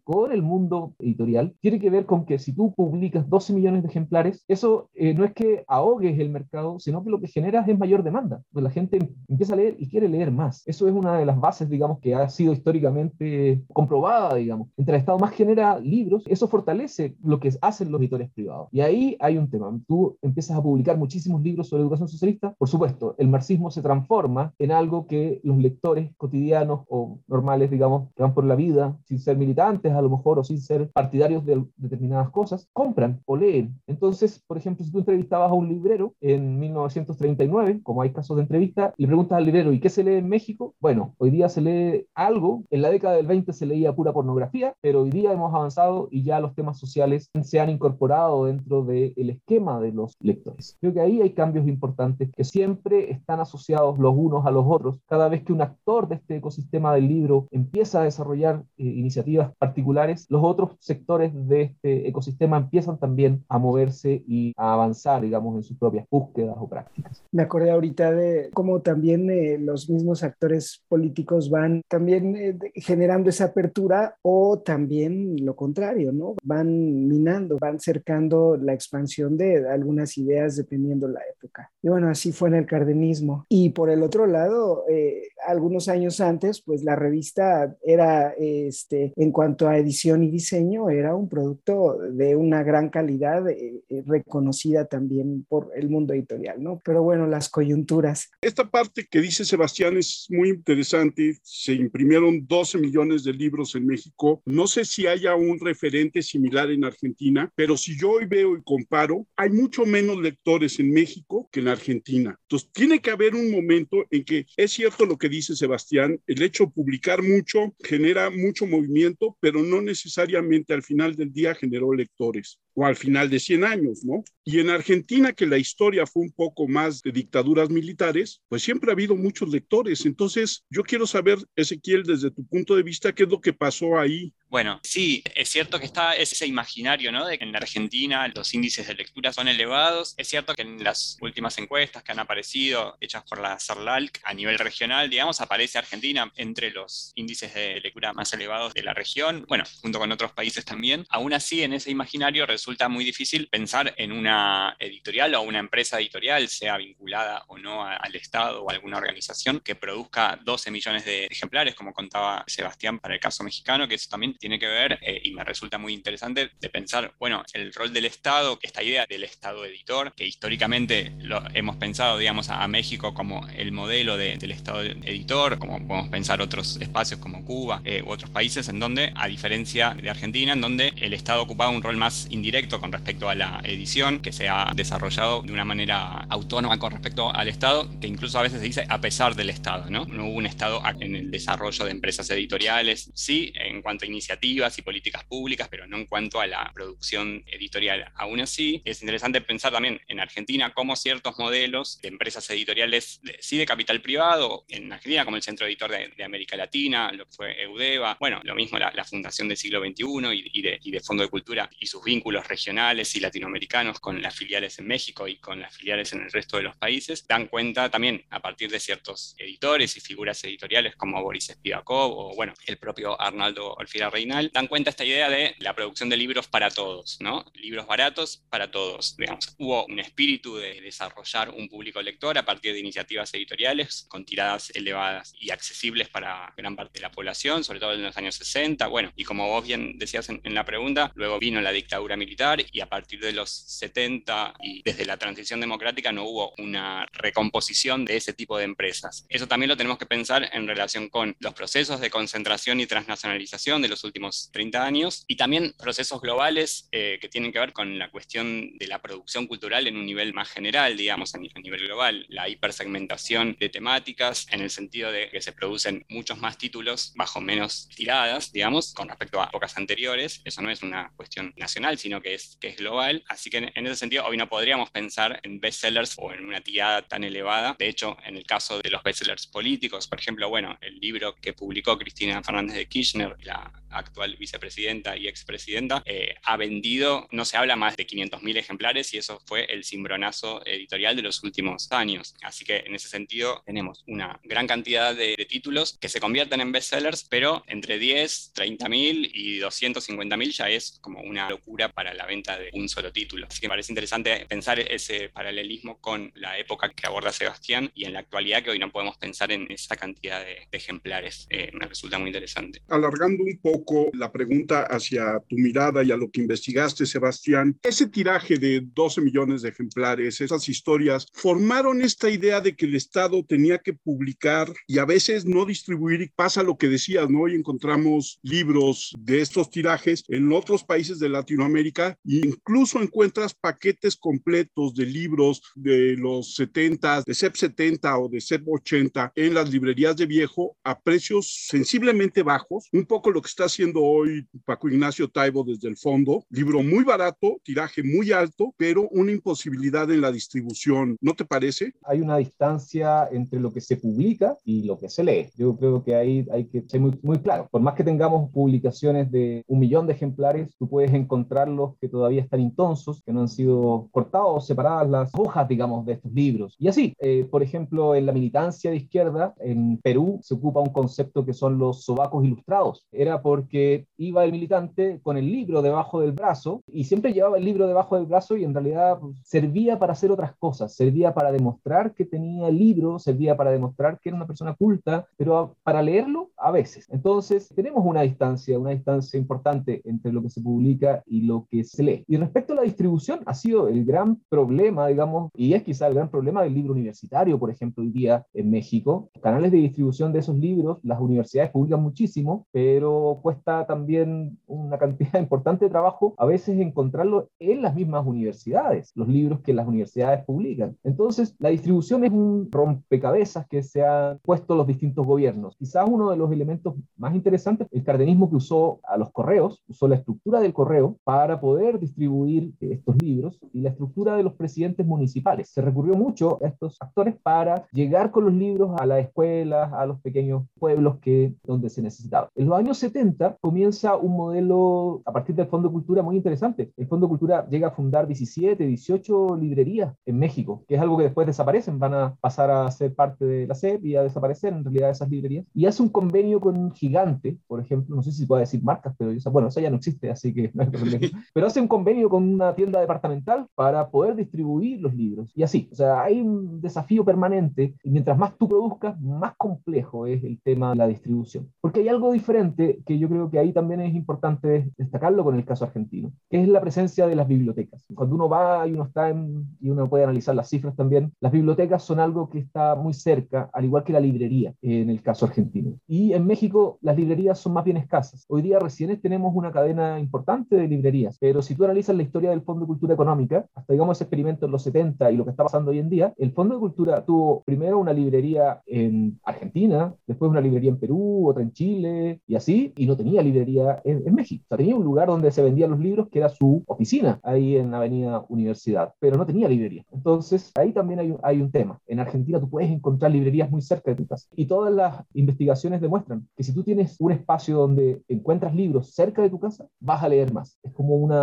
Speaker 6: con el mundo editorial tiene que ver con que si tú publicas 12 millones de ejemplares, eso eh, no es que ahogues el mercado, sino que lo que generas es mayor demanda. Pues la gente empieza a leer y quiere leer más. Eso es una de las bases, digamos, que ha sido históricamente comprobada, digamos. Entre el Estado más genera libros, eso fortalece lo que hacen los editores privados. Y ahí hay un tema. Tú empiezas a publicar muchísimos libros sobre educación socialista. Por supuesto, el marxismo se transforma en algo que los lectores cotidianos o normales, digamos, que van por la vida sin ser militares, militantes a lo mejor o sin ser partidarios de determinadas cosas, compran o leen. Entonces, por ejemplo, si tú entrevistabas a un librero en 1939, como hay casos de entrevista, le preguntas al librero, ¿y qué se lee en México? Bueno, hoy día se lee algo, en la década del 20 se leía pura pornografía, pero hoy día hemos avanzado y ya los temas sociales se han incorporado dentro del esquema de los lectores. Creo que ahí hay cambios importantes que siempre están asociados los unos a los otros. Cada vez que un actor de este ecosistema del libro empieza a desarrollar eh, iniciativas particulares, los otros sectores de este ecosistema empiezan también a moverse y a avanzar, digamos, en sus propias búsquedas o prácticas.
Speaker 4: Me acordé ahorita de cómo también eh, los mismos actores políticos van también eh, generando esa apertura o también lo contrario, ¿no? Van minando, van cercando la expansión de algunas ideas dependiendo la época. Y bueno, así fue en el cardenismo. Y por el otro lado, eh, algunos años antes, pues la revista era este, en cuanto a edición y diseño, era un producto de una gran calidad, eh, eh, reconocida también por el mundo editorial, ¿no? Pero bueno, las coyunturas.
Speaker 1: Esta parte que dice Sebastián es muy interesante. Se imprimieron 12 millones de libros en México. No sé si haya un referente similar en Argentina, pero si yo hoy veo y comparo, hay mucho menos lectores en México que en Argentina. Entonces, tiene que haber un momento en que es cierto lo que dice Sebastián, el hecho de publicar mucho genera mucho movimiento pero no necesariamente al final del día generó lectores o al final de 100 años, ¿no? Y en Argentina, que la historia fue un poco más de dictaduras militares, pues siempre ha habido muchos lectores. Entonces, yo quiero saber, Ezequiel, desde tu punto de vista, qué es lo que pasó ahí
Speaker 5: bueno, sí, es cierto que está ese imaginario, ¿no? De que en la Argentina los índices de lectura son elevados. Es cierto que en las últimas encuestas que han aparecido, hechas por la CERLALC a nivel regional, digamos, aparece Argentina entre los índices de lectura más elevados de la región, bueno, junto con otros países también. Aún así, en ese imaginario resulta muy difícil pensar en una editorial o una empresa editorial, sea vinculada o no al Estado o a alguna organización, que produzca 12 millones de ejemplares, como contaba Sebastián para el caso mexicano, que eso también tiene que ver, eh, y me resulta muy interesante, de pensar, bueno, el rol del Estado, esta idea del Estado editor, que históricamente lo hemos pensado, digamos, a, México como el modelo del Estado editor, como podemos pensar otros espacios como Cuba eh, u otros países, en donde, a diferencia de Argentina, en donde el Estado ocupaba un rol más indirecto con respecto a la edición, que se ha desarrollado de una manera autónoma con respecto al Estado, que incluso a veces se dice a pesar del Estado, ¿no? No hubo un Estado en el desarrollo de empresas editoriales, sí, en cuanto a iniciativas y políticas públicas, pero no en cuanto a la producción editorial. Aún así, es interesante pensar también en Argentina cómo ciertos modelos de empresas editoriales, sí de capital privado, en Argentina como el Centro Editor de, América Latina, lo que fue EUDEVA, bueno, lo mismo la, Fundación del Siglo XXI y, de, y de Fondo de Cultura y sus vínculos regionales y latinoamericanos con las filiales en México y con las filiales en el resto de los países, dan cuenta también a partir de ciertos editores y figuras editoriales como Boris Spivakov o, bueno, el propio Arnaldo Olfira Rey dan cuenta esta idea de la producción de libros para todos, ¿no? Libros baratos para todos, digamos. Hubo un espíritu de desarrollar un público lector a partir de iniciativas editoriales con tiradas elevadas y accesibles para gran parte de la población, sobre todo en los años 60. Bueno, y como vos bien decías en, en la pregunta, luego vino la dictadura militar y a partir de los 70 y desde la transición democrática no hubo una recomposición de ese tipo de empresas. Eso también lo tenemos que pensar en relación con los procesos de concentración y transnacionalización de los últimos 30 años, y también procesos globales eh, que tienen que ver con la cuestión de la producción cultural en un nivel más general, digamos, a, nivel global, la hipersegmentación de temáticas, en el sentido de que se producen muchos más títulos bajo menos tiradas, digamos, con respecto a épocas anteriores. Eso no es una cuestión nacional, sino que es, que es global. Así que en, ese sentido, hoy no podríamos pensar en bestsellers o en una tirada tan elevada. De hecho, en el caso de los bestsellers políticos, por ejemplo, bueno, el libro que publicó Cristina Fernández de Kirchner, la actual vicepresidenta y expresidenta, eh, ha vendido, no se habla más de 500.000 ejemplares y eso fue el cimbronazo editorial de los últimos años. Así que en ese sentido tenemos una gran cantidad de, títulos que se convierten en bestsellers, pero entre 10, 30.000 y 250.000 ya es como una locura para la venta de un solo título. Así que me parece interesante pensar ese paralelismo con la época que aborda Sebastián y en la actualidad que hoy no podemos pensar en esa cantidad de, ejemplares. Eh, me resulta muy interesante.
Speaker 1: Alargando un poco la pregunta hacia tu mirada y a lo que investigaste, Sebastián. Ese tiraje de 12 millones de ejemplares, esas historias, formaron esta idea de que el Estado tenía que publicar y a veces no distribuir. Y pasa lo que decías, ¿no? Hoy encontramos libros de estos tirajes en otros países de Latinoamérica e incluso encuentras paquetes completos de libros de los 70, de CEP 70 o de CEP 80 en las librerías de viejo a precios sensiblemente bajos, un poco lo que está haciendo hoy Paco Ignacio Taibo desde el fondo. Libro muy barato, tiraje muy alto, pero una imposibilidad en la distribución. ¿No te parece?
Speaker 6: Hay una distancia entre lo que se publica y lo que se lee. Yo creo que ahí hay que ser muy, muy claro. Por más que tengamos publicaciones de un millón de ejemplares, tú puedes que todavía están intonsos, que no han sido cortados separadas las hojas, digamos, de estos libros. Y así, eh, por ejemplo, en la militancia de izquierda, en Perú se ocupa un concepto que son los sobacos ilustrados. Era por porque iba el militante con el libro debajo del brazo y siempre llevaba el libro debajo del brazo y en realidad pues, servía para hacer otras cosas, servía para demostrar que tenía libro, servía para demostrar que era una persona culta, pero para leerlo a veces. Entonces tenemos una distancia, una distancia importante entre lo que se publica y lo que se lee. Y respecto a la distribución, ha sido el gran problema, digamos, y es quizá el gran problema del libro universitario, por ejemplo, hoy día en México. Canales de distribución de esos libros, las universidades publican muchísimo, pero cuesta también una cantidad importante de trabajo a veces encontrarlo en las mismas universidades, los libros que las universidades publican. Entonces, la distribución es un rompecabezas que se han puesto los distintos gobiernos. Quizás uno de los elementos más interesantes, el cardenismo que usó a los correos, usó la estructura del correo para poder distribuir estos libros y la estructura de los presidentes municipales. Se recurrió mucho a estos actores para llegar con los libros a las escuelas, a los pequeños pueblos que, donde se necesitaba. En los años 70 comienza un modelo a partir del Fondo Cultura muy interesante. El Fondo Cultura llega a fundar 17, 18 librerías en México, que es algo que después desaparecen, van a pasar a ser parte de la SEP y a desaparecer en realidad esas librerías. Y hace un convenio con un gigante, por ejemplo, no sé si puedo decir marcas, pero bueno, esa ya no existe, así que no hay problema. Pero hace un convenio con una tienda departamental para poder distribuir los libros. Y así, o sea, hay un desafío permanente y mientras más tú produzcas, más complejo es el tema de la distribución. Porque hay algo diferente que yo creo que ahí también es importante destacarlo con el caso argentino, que es la presencia de las bibliotecas. Cuando uno va y uno está en, y uno puede analizar las cifras también, las bibliotecas son algo que está muy cerca, al igual que la librería en el caso argentino. Y en México las librerías son más bien escasas. Hoy día recién tenemos una cadena importante de librerías, pero si tú analizas la historia del Fondo de Cultura Económica, hasta digamos ese experimento en los 70 y lo que está pasando hoy en día, el Fondo de Cultura tuvo primero una librería en Argentina, después una librería en Perú, otra en Chile y así, y no tenía librería en, en México. O sea, tenía un lugar donde se vendían los libros que era su oficina, ahí en Avenida Universidad, pero no tenía librería. Entonces, ahí también hay, hay un tema. En Argentina tú puedes encontrar librerías muy cerca de tu casa. Y todas las investigaciones demuestran que si tú tienes un espacio donde encuentras libros cerca de tu casa, vas a leer más. Es como una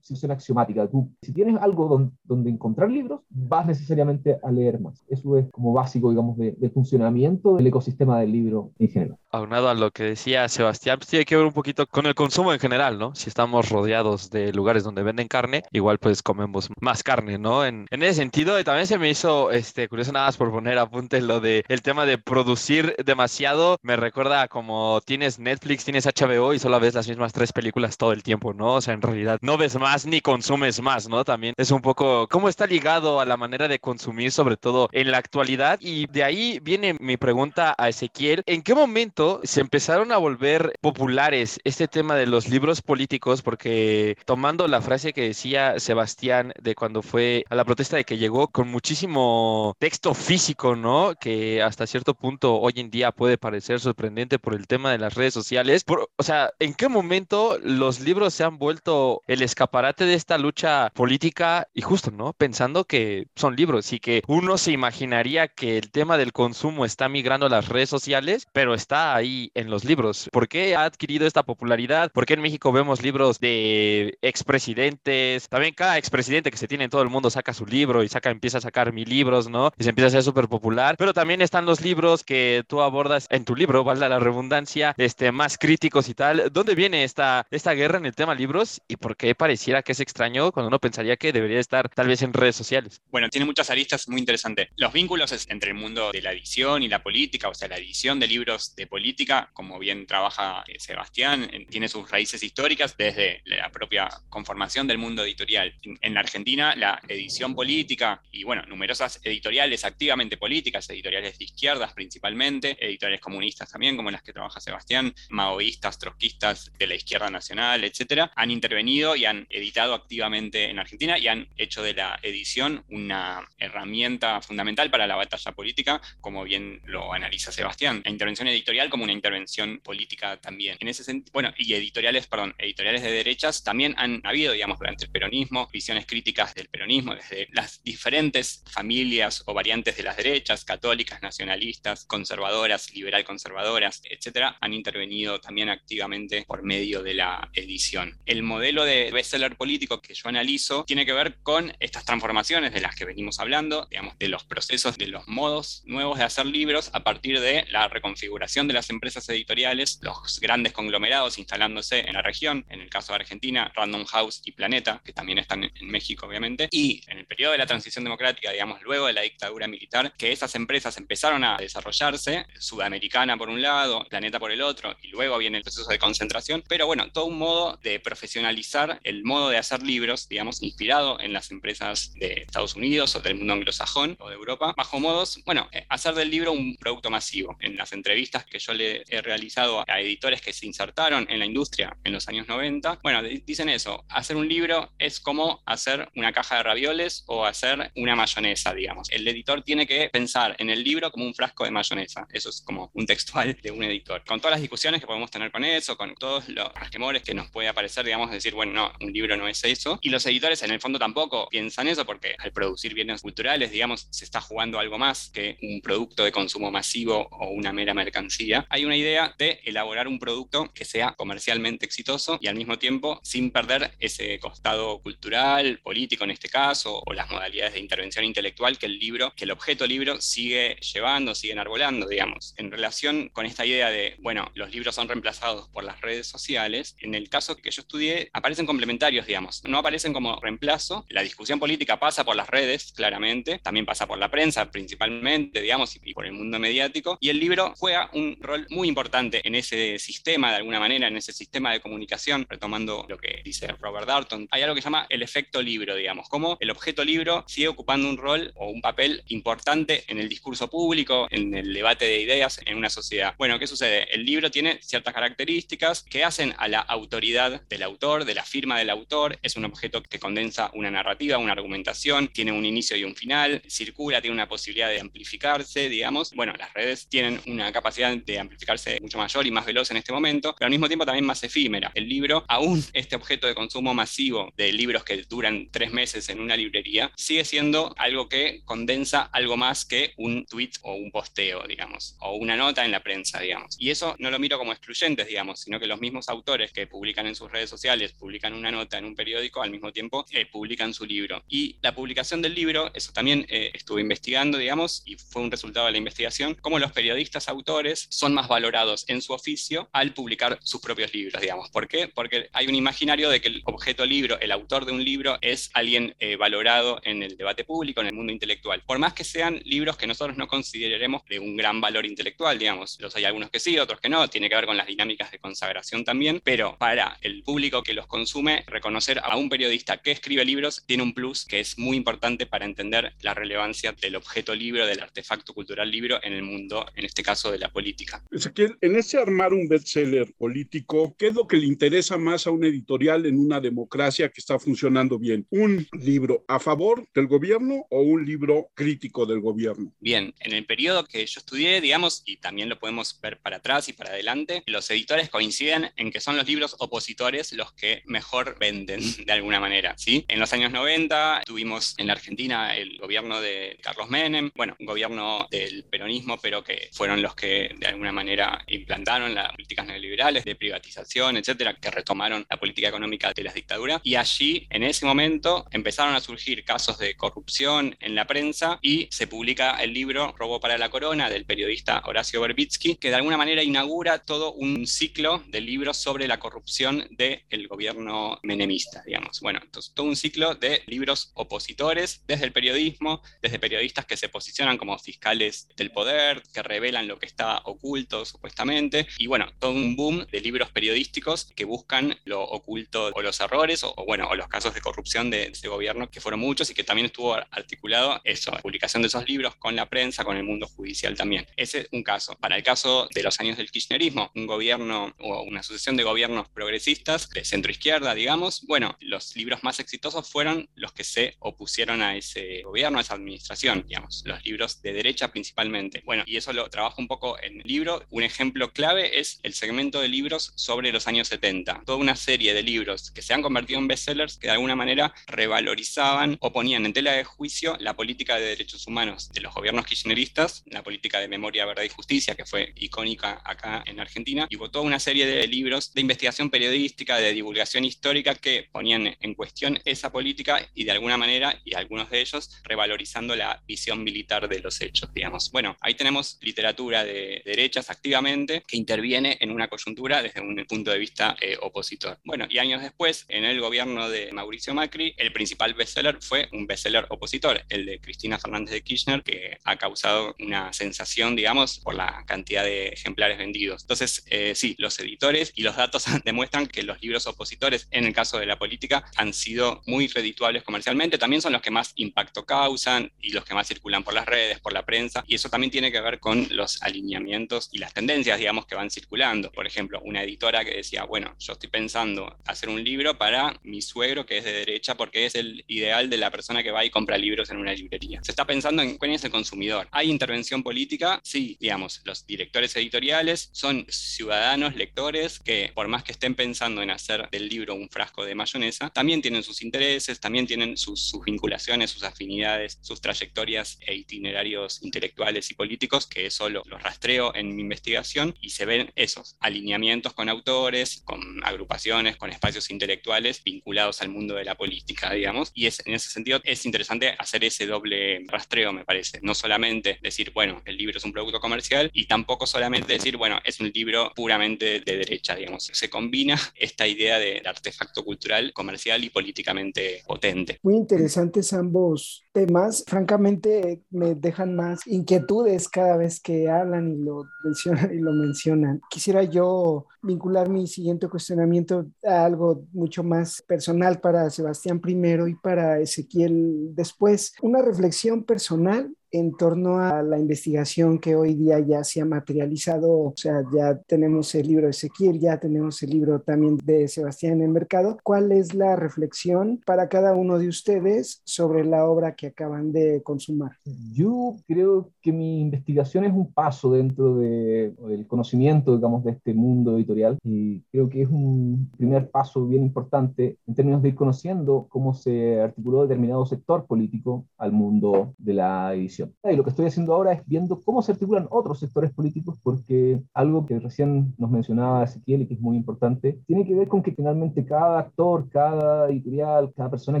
Speaker 6: situación axiomática. Tú, si tienes algo donde, donde encontrar libros, vas necesariamente a leer más. Eso es como básico, digamos, de, del funcionamiento del ecosistema del libro en general.
Speaker 3: Aunado a lo que decía Sebastián, pues tiene que ver un poquito con el consumo en general, ¿no? Si estamos rodeados de lugares donde venden carne, igual pues comemos más carne, ¿no? En, en ese sentido, también se me hizo este, curioso nada más por poner apunte lo de el tema de producir demasiado. Me recuerda como tienes Netflix, tienes HBO y solo ves las mismas tres películas todo el tiempo, ¿no? O sea, en realidad no ves más ni consumes más, ¿no? También es un poco cómo está ligado a la manera de consumir, sobre todo en la actualidad. Y de ahí viene mi pregunta a Ezequiel. ¿En qué momento se empezaron a volver populares este tema de los libros políticos? Porque tomando la frase que decía Sebastián de cuando fue a la protesta de que llegó con muchísimo texto físico, ¿no? Que hasta cierto punto hoy en día puede parecer sorprendente por el tema de las redes sociales. O sea, ¿en qué momento los libros se han vuelto el escaparate de esta lucha política? Y justo, ¿no? Pensando que son libros y que uno se imaginaría que el tema del consumo está migrando a las redes sociales, pero está ahí en los libros. ¿Por qué ha adquirido esta popularidad? ¿Por qué en México vemos libros de expresidentes? También cada expresidente que se tiene en todo el mundo saca su libro y saca, empieza a sacar mil libros, ¿no? Y se empieza a ser súper popular. Pero también están los libros que tú abordas en tu libro, valga la redundancia, este, más críticos y tal. ¿Dónde viene esta, esta guerra en el tema libros por qué pareciera que es extraño cuando uno pensaría que debería estar tal vez en redes sociales?
Speaker 5: Bueno, tiene muchas aristas muy interesantes. Los vínculos entre el mundo de la edición y la política, o sea, la edición de libros de política, como bien trabaja eh, Sebastián, tiene sus raíces históricas desde la propia conformación del mundo editorial. En la Argentina, la edición política y, bueno, numerosas editoriales activamente políticas, editoriales de izquierdas principalmente, editoriales comunistas también, como las que trabaja Sebastián, maoístas, trotskistas de la izquierda nacional, etcétera, han intervenido y han editado activamente en Argentina y han hecho de la edición una herramienta fundamental para la batalla política, como bien lo analiza Sebastián. La intervención editorial como una intervención política también. En ese sentido, bueno, y editoriales, perdón, editoriales de derechas también han habido, digamos, durante el peronismo, visiones críticas del peronismo desde las diferentes familias o variantes de las derechas, católicas, nacionalistas, conservadoras, liberal conservadoras, etcétera, han intervenido también activamente por medio de la edición. El modelo de bestseller político que yo analizo tiene que ver con estas transformaciones de las que venimos hablando, digamos, de los procesos, de los modos nuevos de hacer libros a partir de la reconfiguración de las empresas editoriales, los grandes conglomerados instalándose en la región, en el caso de Argentina, Random House y Planeta, que también están en México, obviamente, y en el periodo de la transición democrática, digamos, luego de la dictadura militar, que esas empresas empezaron a desarrollarse, Sudamericana por un lado, Planeta por el otro, y luego viene el proceso de concentración, pero bueno, todo un modo de profesionalizar el modo de hacer libros, digamos, inspirado en las empresas de Estados Unidos o del mundo anglosajón o de Europa, bajo modos, bueno, eh, hacer del libro un producto masivo. En las entrevistas que yo le he realizado a editores que se insertaron en la industria en los años 90, bueno, dicen eso, hacer un libro es como hacer una caja de ravioles o hacer una mayonesa, digamos. El editor tiene que pensar en el libro como un frasco de mayonesa. Eso es como un textual de un editor. Con todas las discusiones que podemos tener con eso, con todos los temores que nos puede aparecer, digamos, decir, bueno, no, un libro no es eso. Y los editores en el fondo tampoco piensan eso porque al producir bienes culturales, digamos, se está jugando algo más que un producto de consumo masivo o una mera mercancía. Hay una idea de elaborar un producto que sea comercialmente exitoso y al mismo tiempo sin perder ese costado cultural, político en este caso, o las modalidades de intervención intelectual que el libro, que el objeto libro sigue llevando, sigue enarbolando, digamos. En relación con esta idea de, bueno, los libros son reemplazados por las redes sociales, en el caso que yo estudié, aparecen complementarios, digamos, no aparecen como reemplazo. La discusión política pasa por las redes, claramente, también pasa por la prensa principalmente, digamos, y por el mundo mediático, y el libro juega un rol muy importante en ese sistema, de alguna manera, en ese sistema de comunicación, retomando lo que dice Robert Darton. Hay algo que se llama el efecto libro, digamos, como el objeto libro sigue ocupando un rol o un papel importante en el discurso público, en el debate de ideas en una sociedad. Bueno, ¿qué sucede? El libro tiene ciertas características que hacen a la autoridad del autor, de la firma del autor. Es un objeto que condensa una narrativa, una argumentación, tiene un inicio y un final, circula, tiene una posibilidad de amplificarse, digamos. Bueno, las redes tienen una capacidad de amplificarse mucho mayor y más veloz en este momento, pero al mismo tiempo también más efímera. El libro, aún este objeto de consumo masivo de libros que duran tres meses en una librería, sigue siendo algo que condensa algo más que un tweet o un posteo, digamos, o una nota en la prensa, digamos. Y eso no lo miro como excluyentes, digamos, sino que los mismos autores que publican en sus redes sociales, publican una nota en un periódico, al mismo tiempo eh, publican su libro. Y la publicación del libro, eso también eh, estuve investigando, digamos, y fue un resultado de la investigación, cómo los periodistas autores son más valorados en su oficio al publicar sus propios libros, digamos. ¿Por qué? Porque hay un imaginario de que el objeto libro, el autor de un libro, es alguien eh, valorado en el debate público, en el mundo intelectual. Por más que sean libros que nosotros no consideremos de un gran valor intelectual, digamos, los hay algunos que sí, otros que no, tiene que ver con las dinámicas de consagración también, pero para el público que los consume, reconocer a un periodista que escribe libros tiene un plus que es muy importante para entender la relevancia del objeto libro, del artefacto cultural libro en el mundo, en este caso de la política.
Speaker 1: Ezequiel, en ese armar un bestseller político, ¿qué es lo que le interesa más a un editorial en una democracia que está funcionando bien? ¿Un libro a favor del gobierno o un libro crítico del gobierno?
Speaker 5: Bien, en el periodo que yo estudié, digamos, y también lo podemos ver para atrás y para adelante, los editores coinciden en que son los libros opositores los que mejor venden de alguna manera, ¿sí? En los años 90 tuvimos en la Argentina el gobierno de Carlos Menem, bueno, un gobierno del peronismo, pero que fueron los que de alguna manera implantaron las políticas neoliberales de privatización, etcétera, que retomaron la política económica de las dictaduras. Y allí, en ese momento, empezaron a surgir casos de corrupción en la prensa y se publica el libro Robo para la Corona del periodista Horacio Berbitsky, que de alguna manera inaugura todo un ciclo de libros sobre la corrupción del gobierno menemista, digamos. Bueno, entonces todo un ciclo de libros opositores desde el periodismo, desde periodistas que se posicionan como fiscales del poder, que revelan lo que está oculto supuestamente, y bueno, todo un boom de libros periodísticos que buscan lo oculto o los errores o, bueno, o los casos de corrupción de ese gobierno, que fueron muchos y que también estuvo articulado eso, la publicación de esos libros con la prensa, con el mundo judicial también. Ese es un caso. Para el caso de los años del kirchnerismo, un gobierno o una asociación de gobiernos progresistas de centro izquierda, digamos, bueno, los libros más exitosos fueron los que se opusieron a ese gobierno, a esa administración, digamos, los libros de derecha principalmente. Bueno, y eso lo trabajo un poco en el libro. Un ejemplo clave es el segmento de libros sobre los años 70. Toda una serie de libros que se han convertido en bestsellers que de alguna manera revalorizaban o ponían en tela de juicio la política de derechos humanos de los gobiernos kirchneristas, la política de memoria, verdad y justicia, que fue icónica acá en Argentina, y toda una serie de libros de investigación periodística, de divulgación histórica que ponían en cuestión esa política y de alguna manera, y algunos de ellos, revalorizando la visión militar de los hechos, digamos. Bueno, ahí tenemos literatura de derechas activamente que interviene en una coyuntura desde un punto de vista eh, opositor. Bueno, y años después, en el gobierno de Mauricio Macri, el principal bestseller fue un bestseller opositor, el de Cristina Fernández de Kirchner, que ha causado una sensación, digamos, por la cantidad de ejemplares vendidos. Entonces, eh, sí, los editores y los datos demuestran que los libros opositores, en el caso de la política, han sido muy redituables comercialmente. También son los que más impacto causan y los que más circulan por las redes, por la prensa, y eso también tiene que ver con los alineamientos y las tendencias, digamos, que van circulando por ejemplo, una editora que decía, bueno, yo estoy pensando hacer un libro para mi suegro que es de derecha porque es el ideal de la persona que va y compra libros en una librería. Se está pensando en quién es el consumidor. ¿Hay intervención política? Sí, digamos, los directores editoriales son ciudadanos, lectores, que por más que estén pensando en hacer del libro un frasco de mayonesa, también tienen sus intereses, también tienen sus, vinculaciones, sus afinidades, sus trayectorias e itinerarios intelectuales y políticos, que eso lo, lo rastreo en mi investigación y se ven esos alineamientos con autores, con agrupaciones, con espacios intelectuales vinculados al mundo de la política, digamos. Y es, en ese sentido es interesante hacer ese doble rastreo, me parece. No solamente decir, bueno, el libro es un producto comercial y tampoco solamente decir, bueno, es un libro puramente de derecha, digamos. Se combina esta idea de artefacto cultural, comercial y políticamente potente.
Speaker 4: Muy interesantes ambos temas. Francamente, me dejan más inquietudes cada vez que hablan y lo mencionan y lo mencionan. Quisiera yo vincular mi siguiente cuestionamiento a algo mucho más personal para Sebastián primero y para Ezequiel después. Una reflexión personal en torno a la investigación que hoy día ya se ha materializado, o sea, ya tenemos el libro de Ezequiel, ya tenemos el libro también de Sebastián en el mercado. ¿Cuál es la reflexión para cada uno de ustedes sobre la obra que acaban de consumar?
Speaker 6: Yo creo que mi investigación es un paso dentro de, del conocimiento, digamos, de este mundo editorial y creo que es un primer paso bien importante en términos de ir conociendo cómo se articuló determinado sector político al mundo de la edición. Y lo que estoy haciendo ahora es viendo cómo se articulan otros sectores políticos, porque algo que recién nos mencionaba Ezequiel y que es muy importante, tiene que ver con que finalmente cada actor, cada editorial, cada persona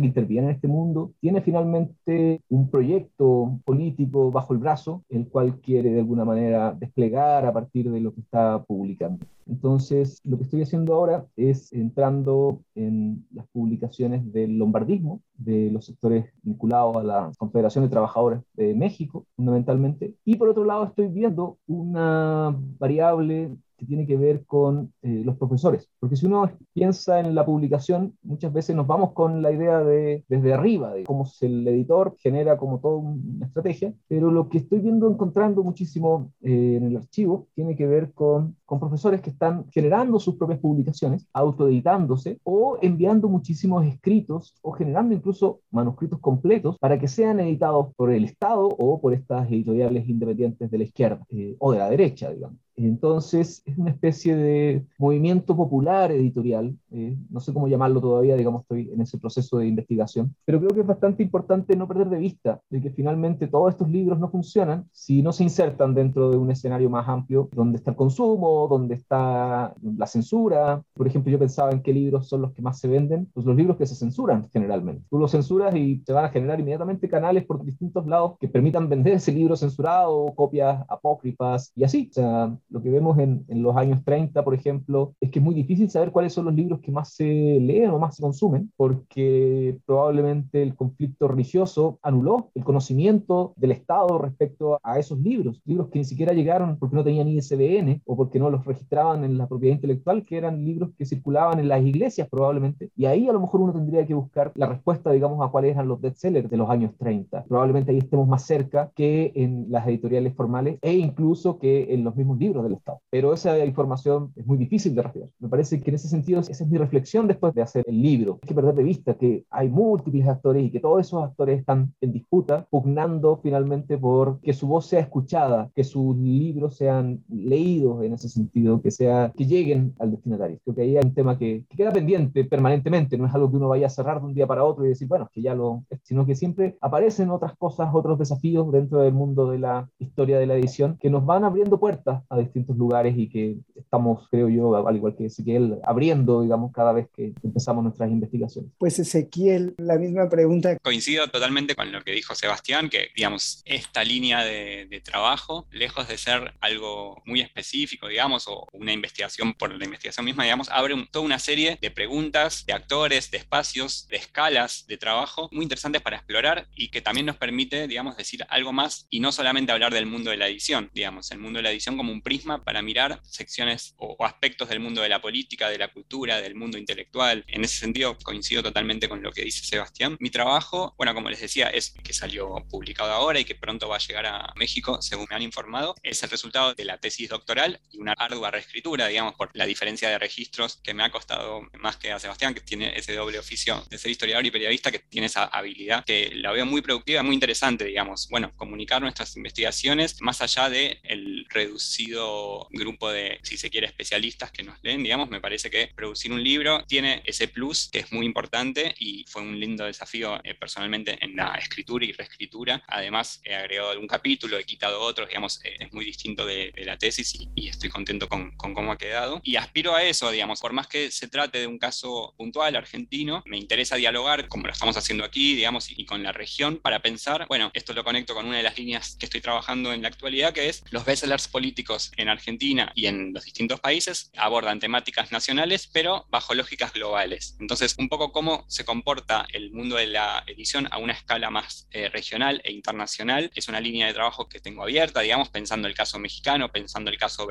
Speaker 6: que interviene en este mundo, tiene finalmente un proyecto político bajo el brazo, el cual quiere de alguna manera desplegar a partir de lo que está publicando. Entonces, lo que estoy haciendo ahora es entrando en las publicaciones del lombardismo, de los sectores vinculados a la Confederación de Trabajadores de México, fundamentalmente. Y por otro lado, estoy viendo una variable que tiene que ver con eh, los profesores. Porque si uno piensa en la publicación, muchas veces nos vamos con la idea de desde arriba, de cómo el editor genera como toda una estrategia, pero lo que estoy viendo, encontrando muchísimo eh, en el archivo, tiene que ver con, con profesores que están generando sus propias publicaciones, autoeditándose o enviando muchísimos escritos o generando incluso manuscritos completos para que sean editados por el Estado o por estas editoriales independientes de la izquierda eh, o de la derecha, digamos. Entonces, es una especie de movimiento popular editorial, eh, no sé cómo llamarlo todavía, digamos, estoy en ese proceso de investigación, pero creo que es bastante importante no perder de vista de que finalmente todos estos libros no funcionan si no se insertan dentro de un escenario más amplio donde está el consumo, donde está la censura. Por ejemplo, yo pensaba en qué libros son los que más se venden, pues los libros que se censuran generalmente. Tú los censuras y se van a generar inmediatamente canales por distintos lados que permitan vender ese libro censurado, copias apócrifas y así. O sea, lo que vemos en, en, los años 30, por ejemplo, es que es muy difícil saber cuáles son los libros que más se leen o más se consumen, porque probablemente el conflicto religioso anuló el conocimiento del Estado respecto a esos libros, libros que ni siquiera llegaron porque no tenían ISBN o porque no los registraban en la propiedad intelectual, que eran libros que circulaban en las iglesias probablemente, y ahí a lo mejor uno tendría que buscar la respuesta, digamos, a cuáles eran los bestsellers de los años 30. Probablemente ahí estemos más cerca que en las editoriales formales e incluso que en los mismos libros del Estado. Pero esa información es muy difícil de rastrear. Me parece que en ese sentido esa es mi reflexión después de hacer el libro. Hay que perder de vista que hay múltiples actores y que todos esos actores están en disputa, pugnando finalmente por que su voz sea escuchada, que sus libros sean leídos en ese sentido, que, sea, que lleguen al destinatario. Creo que ahí hay un tema que, que queda pendiente permanentemente, no es algo que uno vaya a cerrar de un día para otro y decir, bueno, que ya lo, sino que siempre aparecen otras cosas, otros desafíos dentro del mundo de la historia de la edición que nos van abriendo puertas a distintos lugares y que estamos, creo yo, al igual que Ezequiel, abriendo, digamos, cada vez que empezamos nuestras investigaciones.
Speaker 4: Pues Ezequiel, la misma pregunta.
Speaker 5: Coincido totalmente con lo que dijo Sebastián, que, digamos, esta línea de, de trabajo, lejos de ser algo muy específico, digamos, o una investigación por la investigación misma, digamos, abre toda una serie de preguntas, de actores, de espacios, de escalas de trabajo muy interesantes para explorar y que también nos permite, digamos, decir algo más y no solamente hablar del mundo de la edición, digamos, el mundo de la edición como un prisma para mirar secciones o, aspectos del mundo de la política, de la cultura, del mundo intelectual. En ese sentido, coincido totalmente con lo que dice Sebastián. Mi trabajo, bueno, como les decía, es que salió publicado ahora y que pronto va a llegar a México, según me han informado. Es el resultado de la tesis doctoral y una ardua reescritura, digamos, por la diferencia de registros que me ha costado más que a Sebastián, que tiene ese doble oficio de ser historiador y periodista, que tiene esa habilidad que la veo muy productiva, muy interesante, digamos. Bueno, comunicar nuestras investigaciones más allá del el reducido grupo de, si se quiere, especialistas que nos leen, digamos, me parece que producir un libro tiene ese plus que es muy importante y fue un lindo desafío eh, personalmente en la escritura y reescritura. Además, he agregado algún capítulo, he quitado otros, digamos, eh, es muy distinto de, la tesis y, estoy contento con, con, cómo ha quedado. Y aspiro a eso, digamos, por más que se trate de un caso puntual argentino, me interesa dialogar, como lo estamos haciendo aquí, digamos, y con la región para pensar, bueno, esto lo conecto con una de las líneas que estoy trabajando en la actualidad, que es los bestsellers políticos en Argentina y en los distintos países abordan temáticas nacionales, pero bajo lógicas globales. Entonces, un poco cómo se comporta el mundo de la edición a una escala más eh, regional e internacional. Es una línea de trabajo que tengo abierta, digamos, pensando el caso mexicano, pensando el caso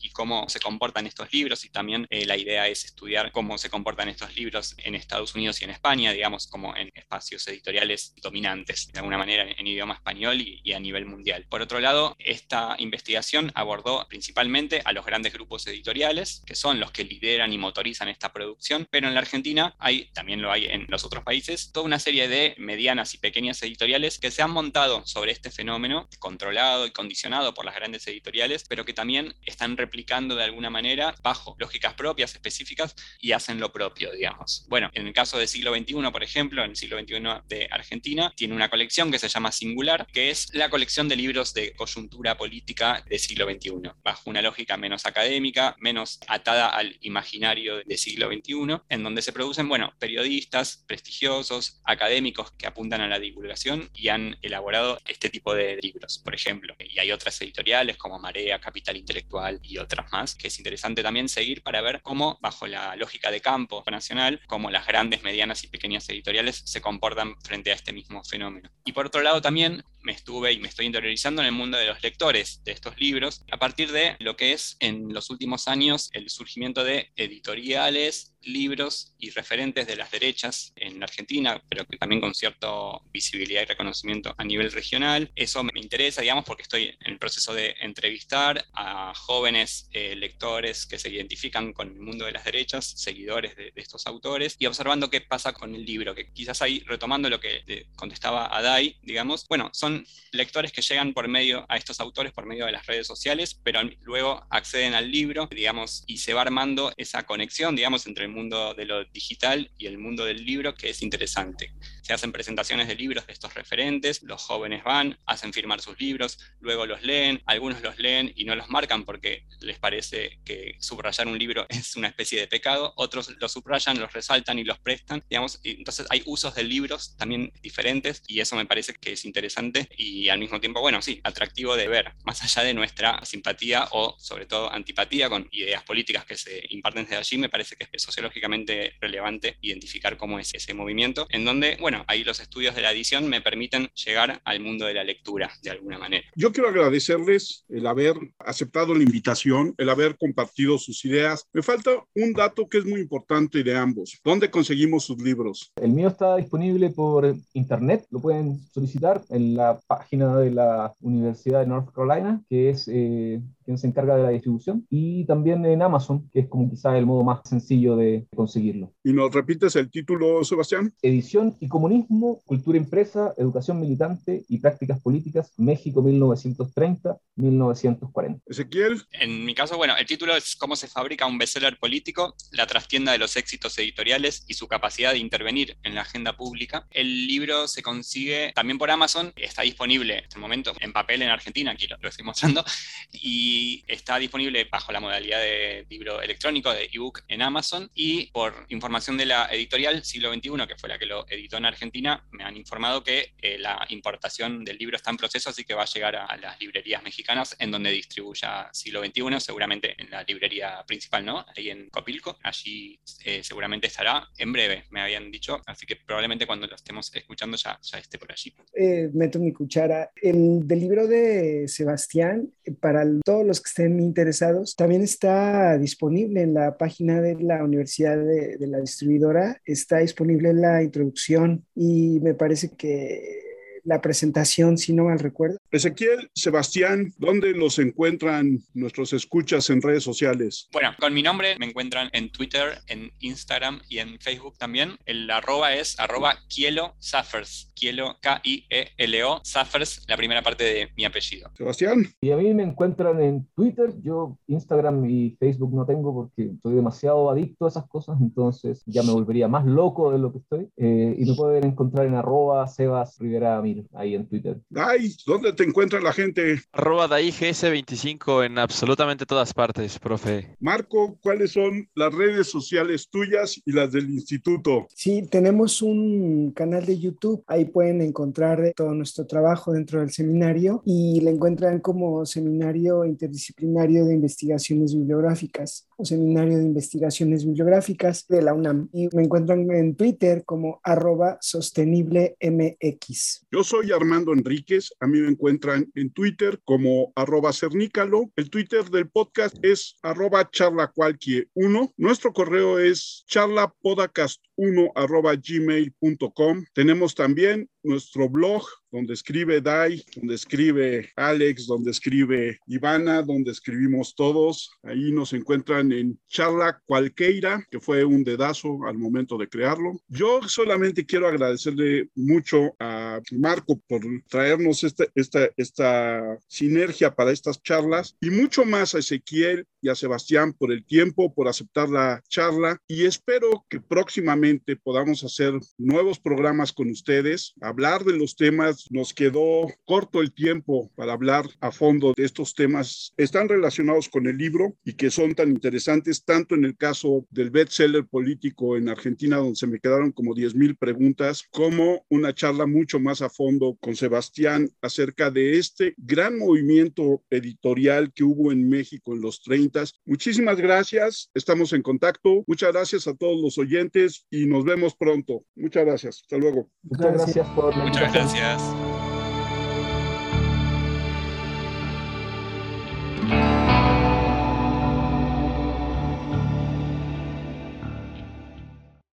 Speaker 5: y cómo se comportan estos libros. Y también eh, la idea es estudiar cómo se comportan estos libros en Estados Unidos y en España, digamos, como en espacios editoriales dominantes, de alguna manera en idioma español y, a nivel mundial. Por otro lado, esta investigación abordó principalmente a los grandes grupos editoriales, que son los que lideran y motorizan esta producción, pero en la Argentina hay, también lo hay en los otros países, toda una serie de medianas y pequeñas editoriales que se han montado sobre este fenómeno, controlado y condicionado por las grandes editoriales, pero que también están replicando de alguna manera bajo lógicas propias, específicas, y hacen lo propio, digamos. Bueno, en el caso del siglo XXI, por ejemplo, en el siglo XXI de Argentina, tiene una colección que se llama Singular, que es la colección de libros de coyuntura política del siglo XXI, bajo una lógica menos académica, menos atada al imaginario del siglo XXI, en donde se producen, bueno, periodistas prestigiosos, académicos que apuntan a la divulgación y han elaborado este tipo de libros, por ejemplo. Y hay otras editoriales como Marea, Capital Intelectual y otras más, que es interesante también seguir para ver cómo, bajo la lógica de campo nacional, cómo las grandes, medianas y pequeñas editoriales se comportan frente a este mismo fenómeno. Y por otro lado también me estuve y me estoy interiorizando en el mundo de los lectores de estos libros a partir de lo que es en los últimos años el surgimiento de editoriales libros y referentes de las derechas en la Argentina, pero que también con cierta visibilidad y reconocimiento a nivel regional. Eso me interesa, digamos, porque estoy en el proceso de entrevistar a jóvenes eh, lectores que se identifican con el mundo de las derechas, seguidores de, estos autores, y observando qué pasa con el libro, que quizás ahí, retomando lo que contestaba Adai, digamos, bueno, son lectores que llegan por medio a estos autores por medio de las redes sociales, pero luego acceden al libro, digamos, y se va armando esa conexión, digamos, entre el mundo de lo digital y el mundo del libro, que es interesante. Se hacen presentaciones de libros de estos referentes, los jóvenes van, hacen firmar sus libros, luego los leen, algunos los leen y no los marcan porque les parece que subrayar un libro es una especie de pecado, otros los subrayan, los resaltan y los prestan, digamos, entonces hay usos de libros también diferentes y eso me parece que es interesante y al mismo tiempo, bueno, sí, atractivo de ver, más allá de nuestra simpatía o sobre todo antipatía con ideas políticas que se imparten desde allí, me parece que es sociológicamente relevante identificar cómo es ese movimiento, en donde, bueno, ahí los estudios de la edición me permiten llegar al mundo de la lectura de alguna manera.
Speaker 1: Yo quiero agradecerles el haber aceptado la invitación, el haber compartido sus ideas. Me falta un dato que es muy importante de ambos. ¿Dónde conseguimos sus libros?
Speaker 6: El mío está disponible por internet, lo pueden solicitar en la página de la Universidad de North Carolina, que es eh, quien se encarga de la distribución, y también en Amazon, que es como quizá el modo más sencillo de conseguirlo.
Speaker 1: ¿Y nos repites el título, Sebastián?
Speaker 6: Edición y comunismo, cultura impresa, educación militante y prácticas políticas, México 1930-1940.
Speaker 1: Ezequiel.
Speaker 5: En mi caso, bueno, el título es Cómo se fabrica un bestseller político, la trastienda de los éxitos editoriales y su capacidad de intervenir en la agenda pública. El libro se consigue también por Amazon, está disponible en este momento en papel en Argentina, aquí lo, lo estoy mostrando, y está disponible bajo la modalidad de libro electrónico, de ebook en Amazon. Y por información de la editorial Siglo XXI, que fue la que lo editó en Argentina, me han informado que eh, la importación del libro está en proceso, así que va a llegar a, las librerías mexicanas en donde distribuya Siglo XXI, seguramente en la librería principal, ¿no? Ahí en Copilco. Allí eh, seguramente estará en breve, me habían dicho, así que probablemente cuando lo estemos escuchando ya, ya esté por allí.
Speaker 4: Eh, meto mi cuchara. El del libro de Sebastián, para todos los que estén interesados. También está disponible en la página de la Universidad de, de la Distribuidora, está disponible la introducción y me parece que la presentación, si no mal recuerdo.
Speaker 1: Ezequiel, Sebastián, ¿dónde los encuentran nuestros escuchas en redes sociales?
Speaker 5: Bueno, con mi nombre me encuentran en Twitter, en Instagram y en Facebook también. El arroba es arroba Kielo Saffers. Kielo, K-I-E-L-O, Saffers, la primera parte de mi apellido.
Speaker 1: Sebastián.
Speaker 6: Y a mí me encuentran en Twitter. Yo Instagram y Facebook no tengo porque estoy demasiado adicto a esas cosas, entonces ya me volvería más loco de lo que estoy. Eh, y me pueden encontrar en arroba Sebas Rivera ahí en Twitter.
Speaker 1: Ay, ¿dónde te encuentra la gente?
Speaker 3: Arroba GS25 en absolutamente todas partes, profe.
Speaker 1: Marco, ¿cuáles son las redes sociales tuyas y las del instituto?
Speaker 4: Sí, tenemos un canal de YouTube. Ahí pueden encontrar todo nuestro trabajo dentro del seminario y le encuentran como Seminario Interdisciplinario de Investigaciones Bibliográficas o Seminario de Investigaciones Bibliográficas de la UNAM. Y me encuentran en Twitter como arroba sosteniblemx.
Speaker 1: Yo soy Armando Enríquez. A mí me encuentran en Twitter como arroba cernícalo. El Twitter del podcast es arroba charlacualquie1. Nuestro correo es charlapodcast1 arroba gmail.com. Tenemos también nuestro blog donde escribe Dai, donde escribe Alex, donde escribe Ivana, donde escribimos todos. Ahí nos encuentran en Charla Cualqueira, que fue un dedazo al momento de crearlo. Yo solamente quiero agradecerle mucho a Marco por traernos esta, esta, esta sinergia para estas charlas y mucho más a Ezequiel y a Sebastián por el tiempo, por aceptar la charla y espero que próximamente podamos hacer nuevos programas con ustedes, hablar de los temas. Nos quedó corto el tiempo para hablar a fondo de estos temas. Están relacionados con el libro y que son tan interesantes, tanto en el caso del bestseller político en Argentina, donde se me quedaron como 10 mil preguntas, como una charla mucho más a fondo con Sebastián acerca de este gran movimiento editorial que hubo en México en los 30 Muchísimas gracias, estamos en contacto. Muchas gracias a todos los oyentes y nos vemos pronto. Muchas gracias, hasta luego.
Speaker 6: Muchas gracias por
Speaker 5: Muchas gracias.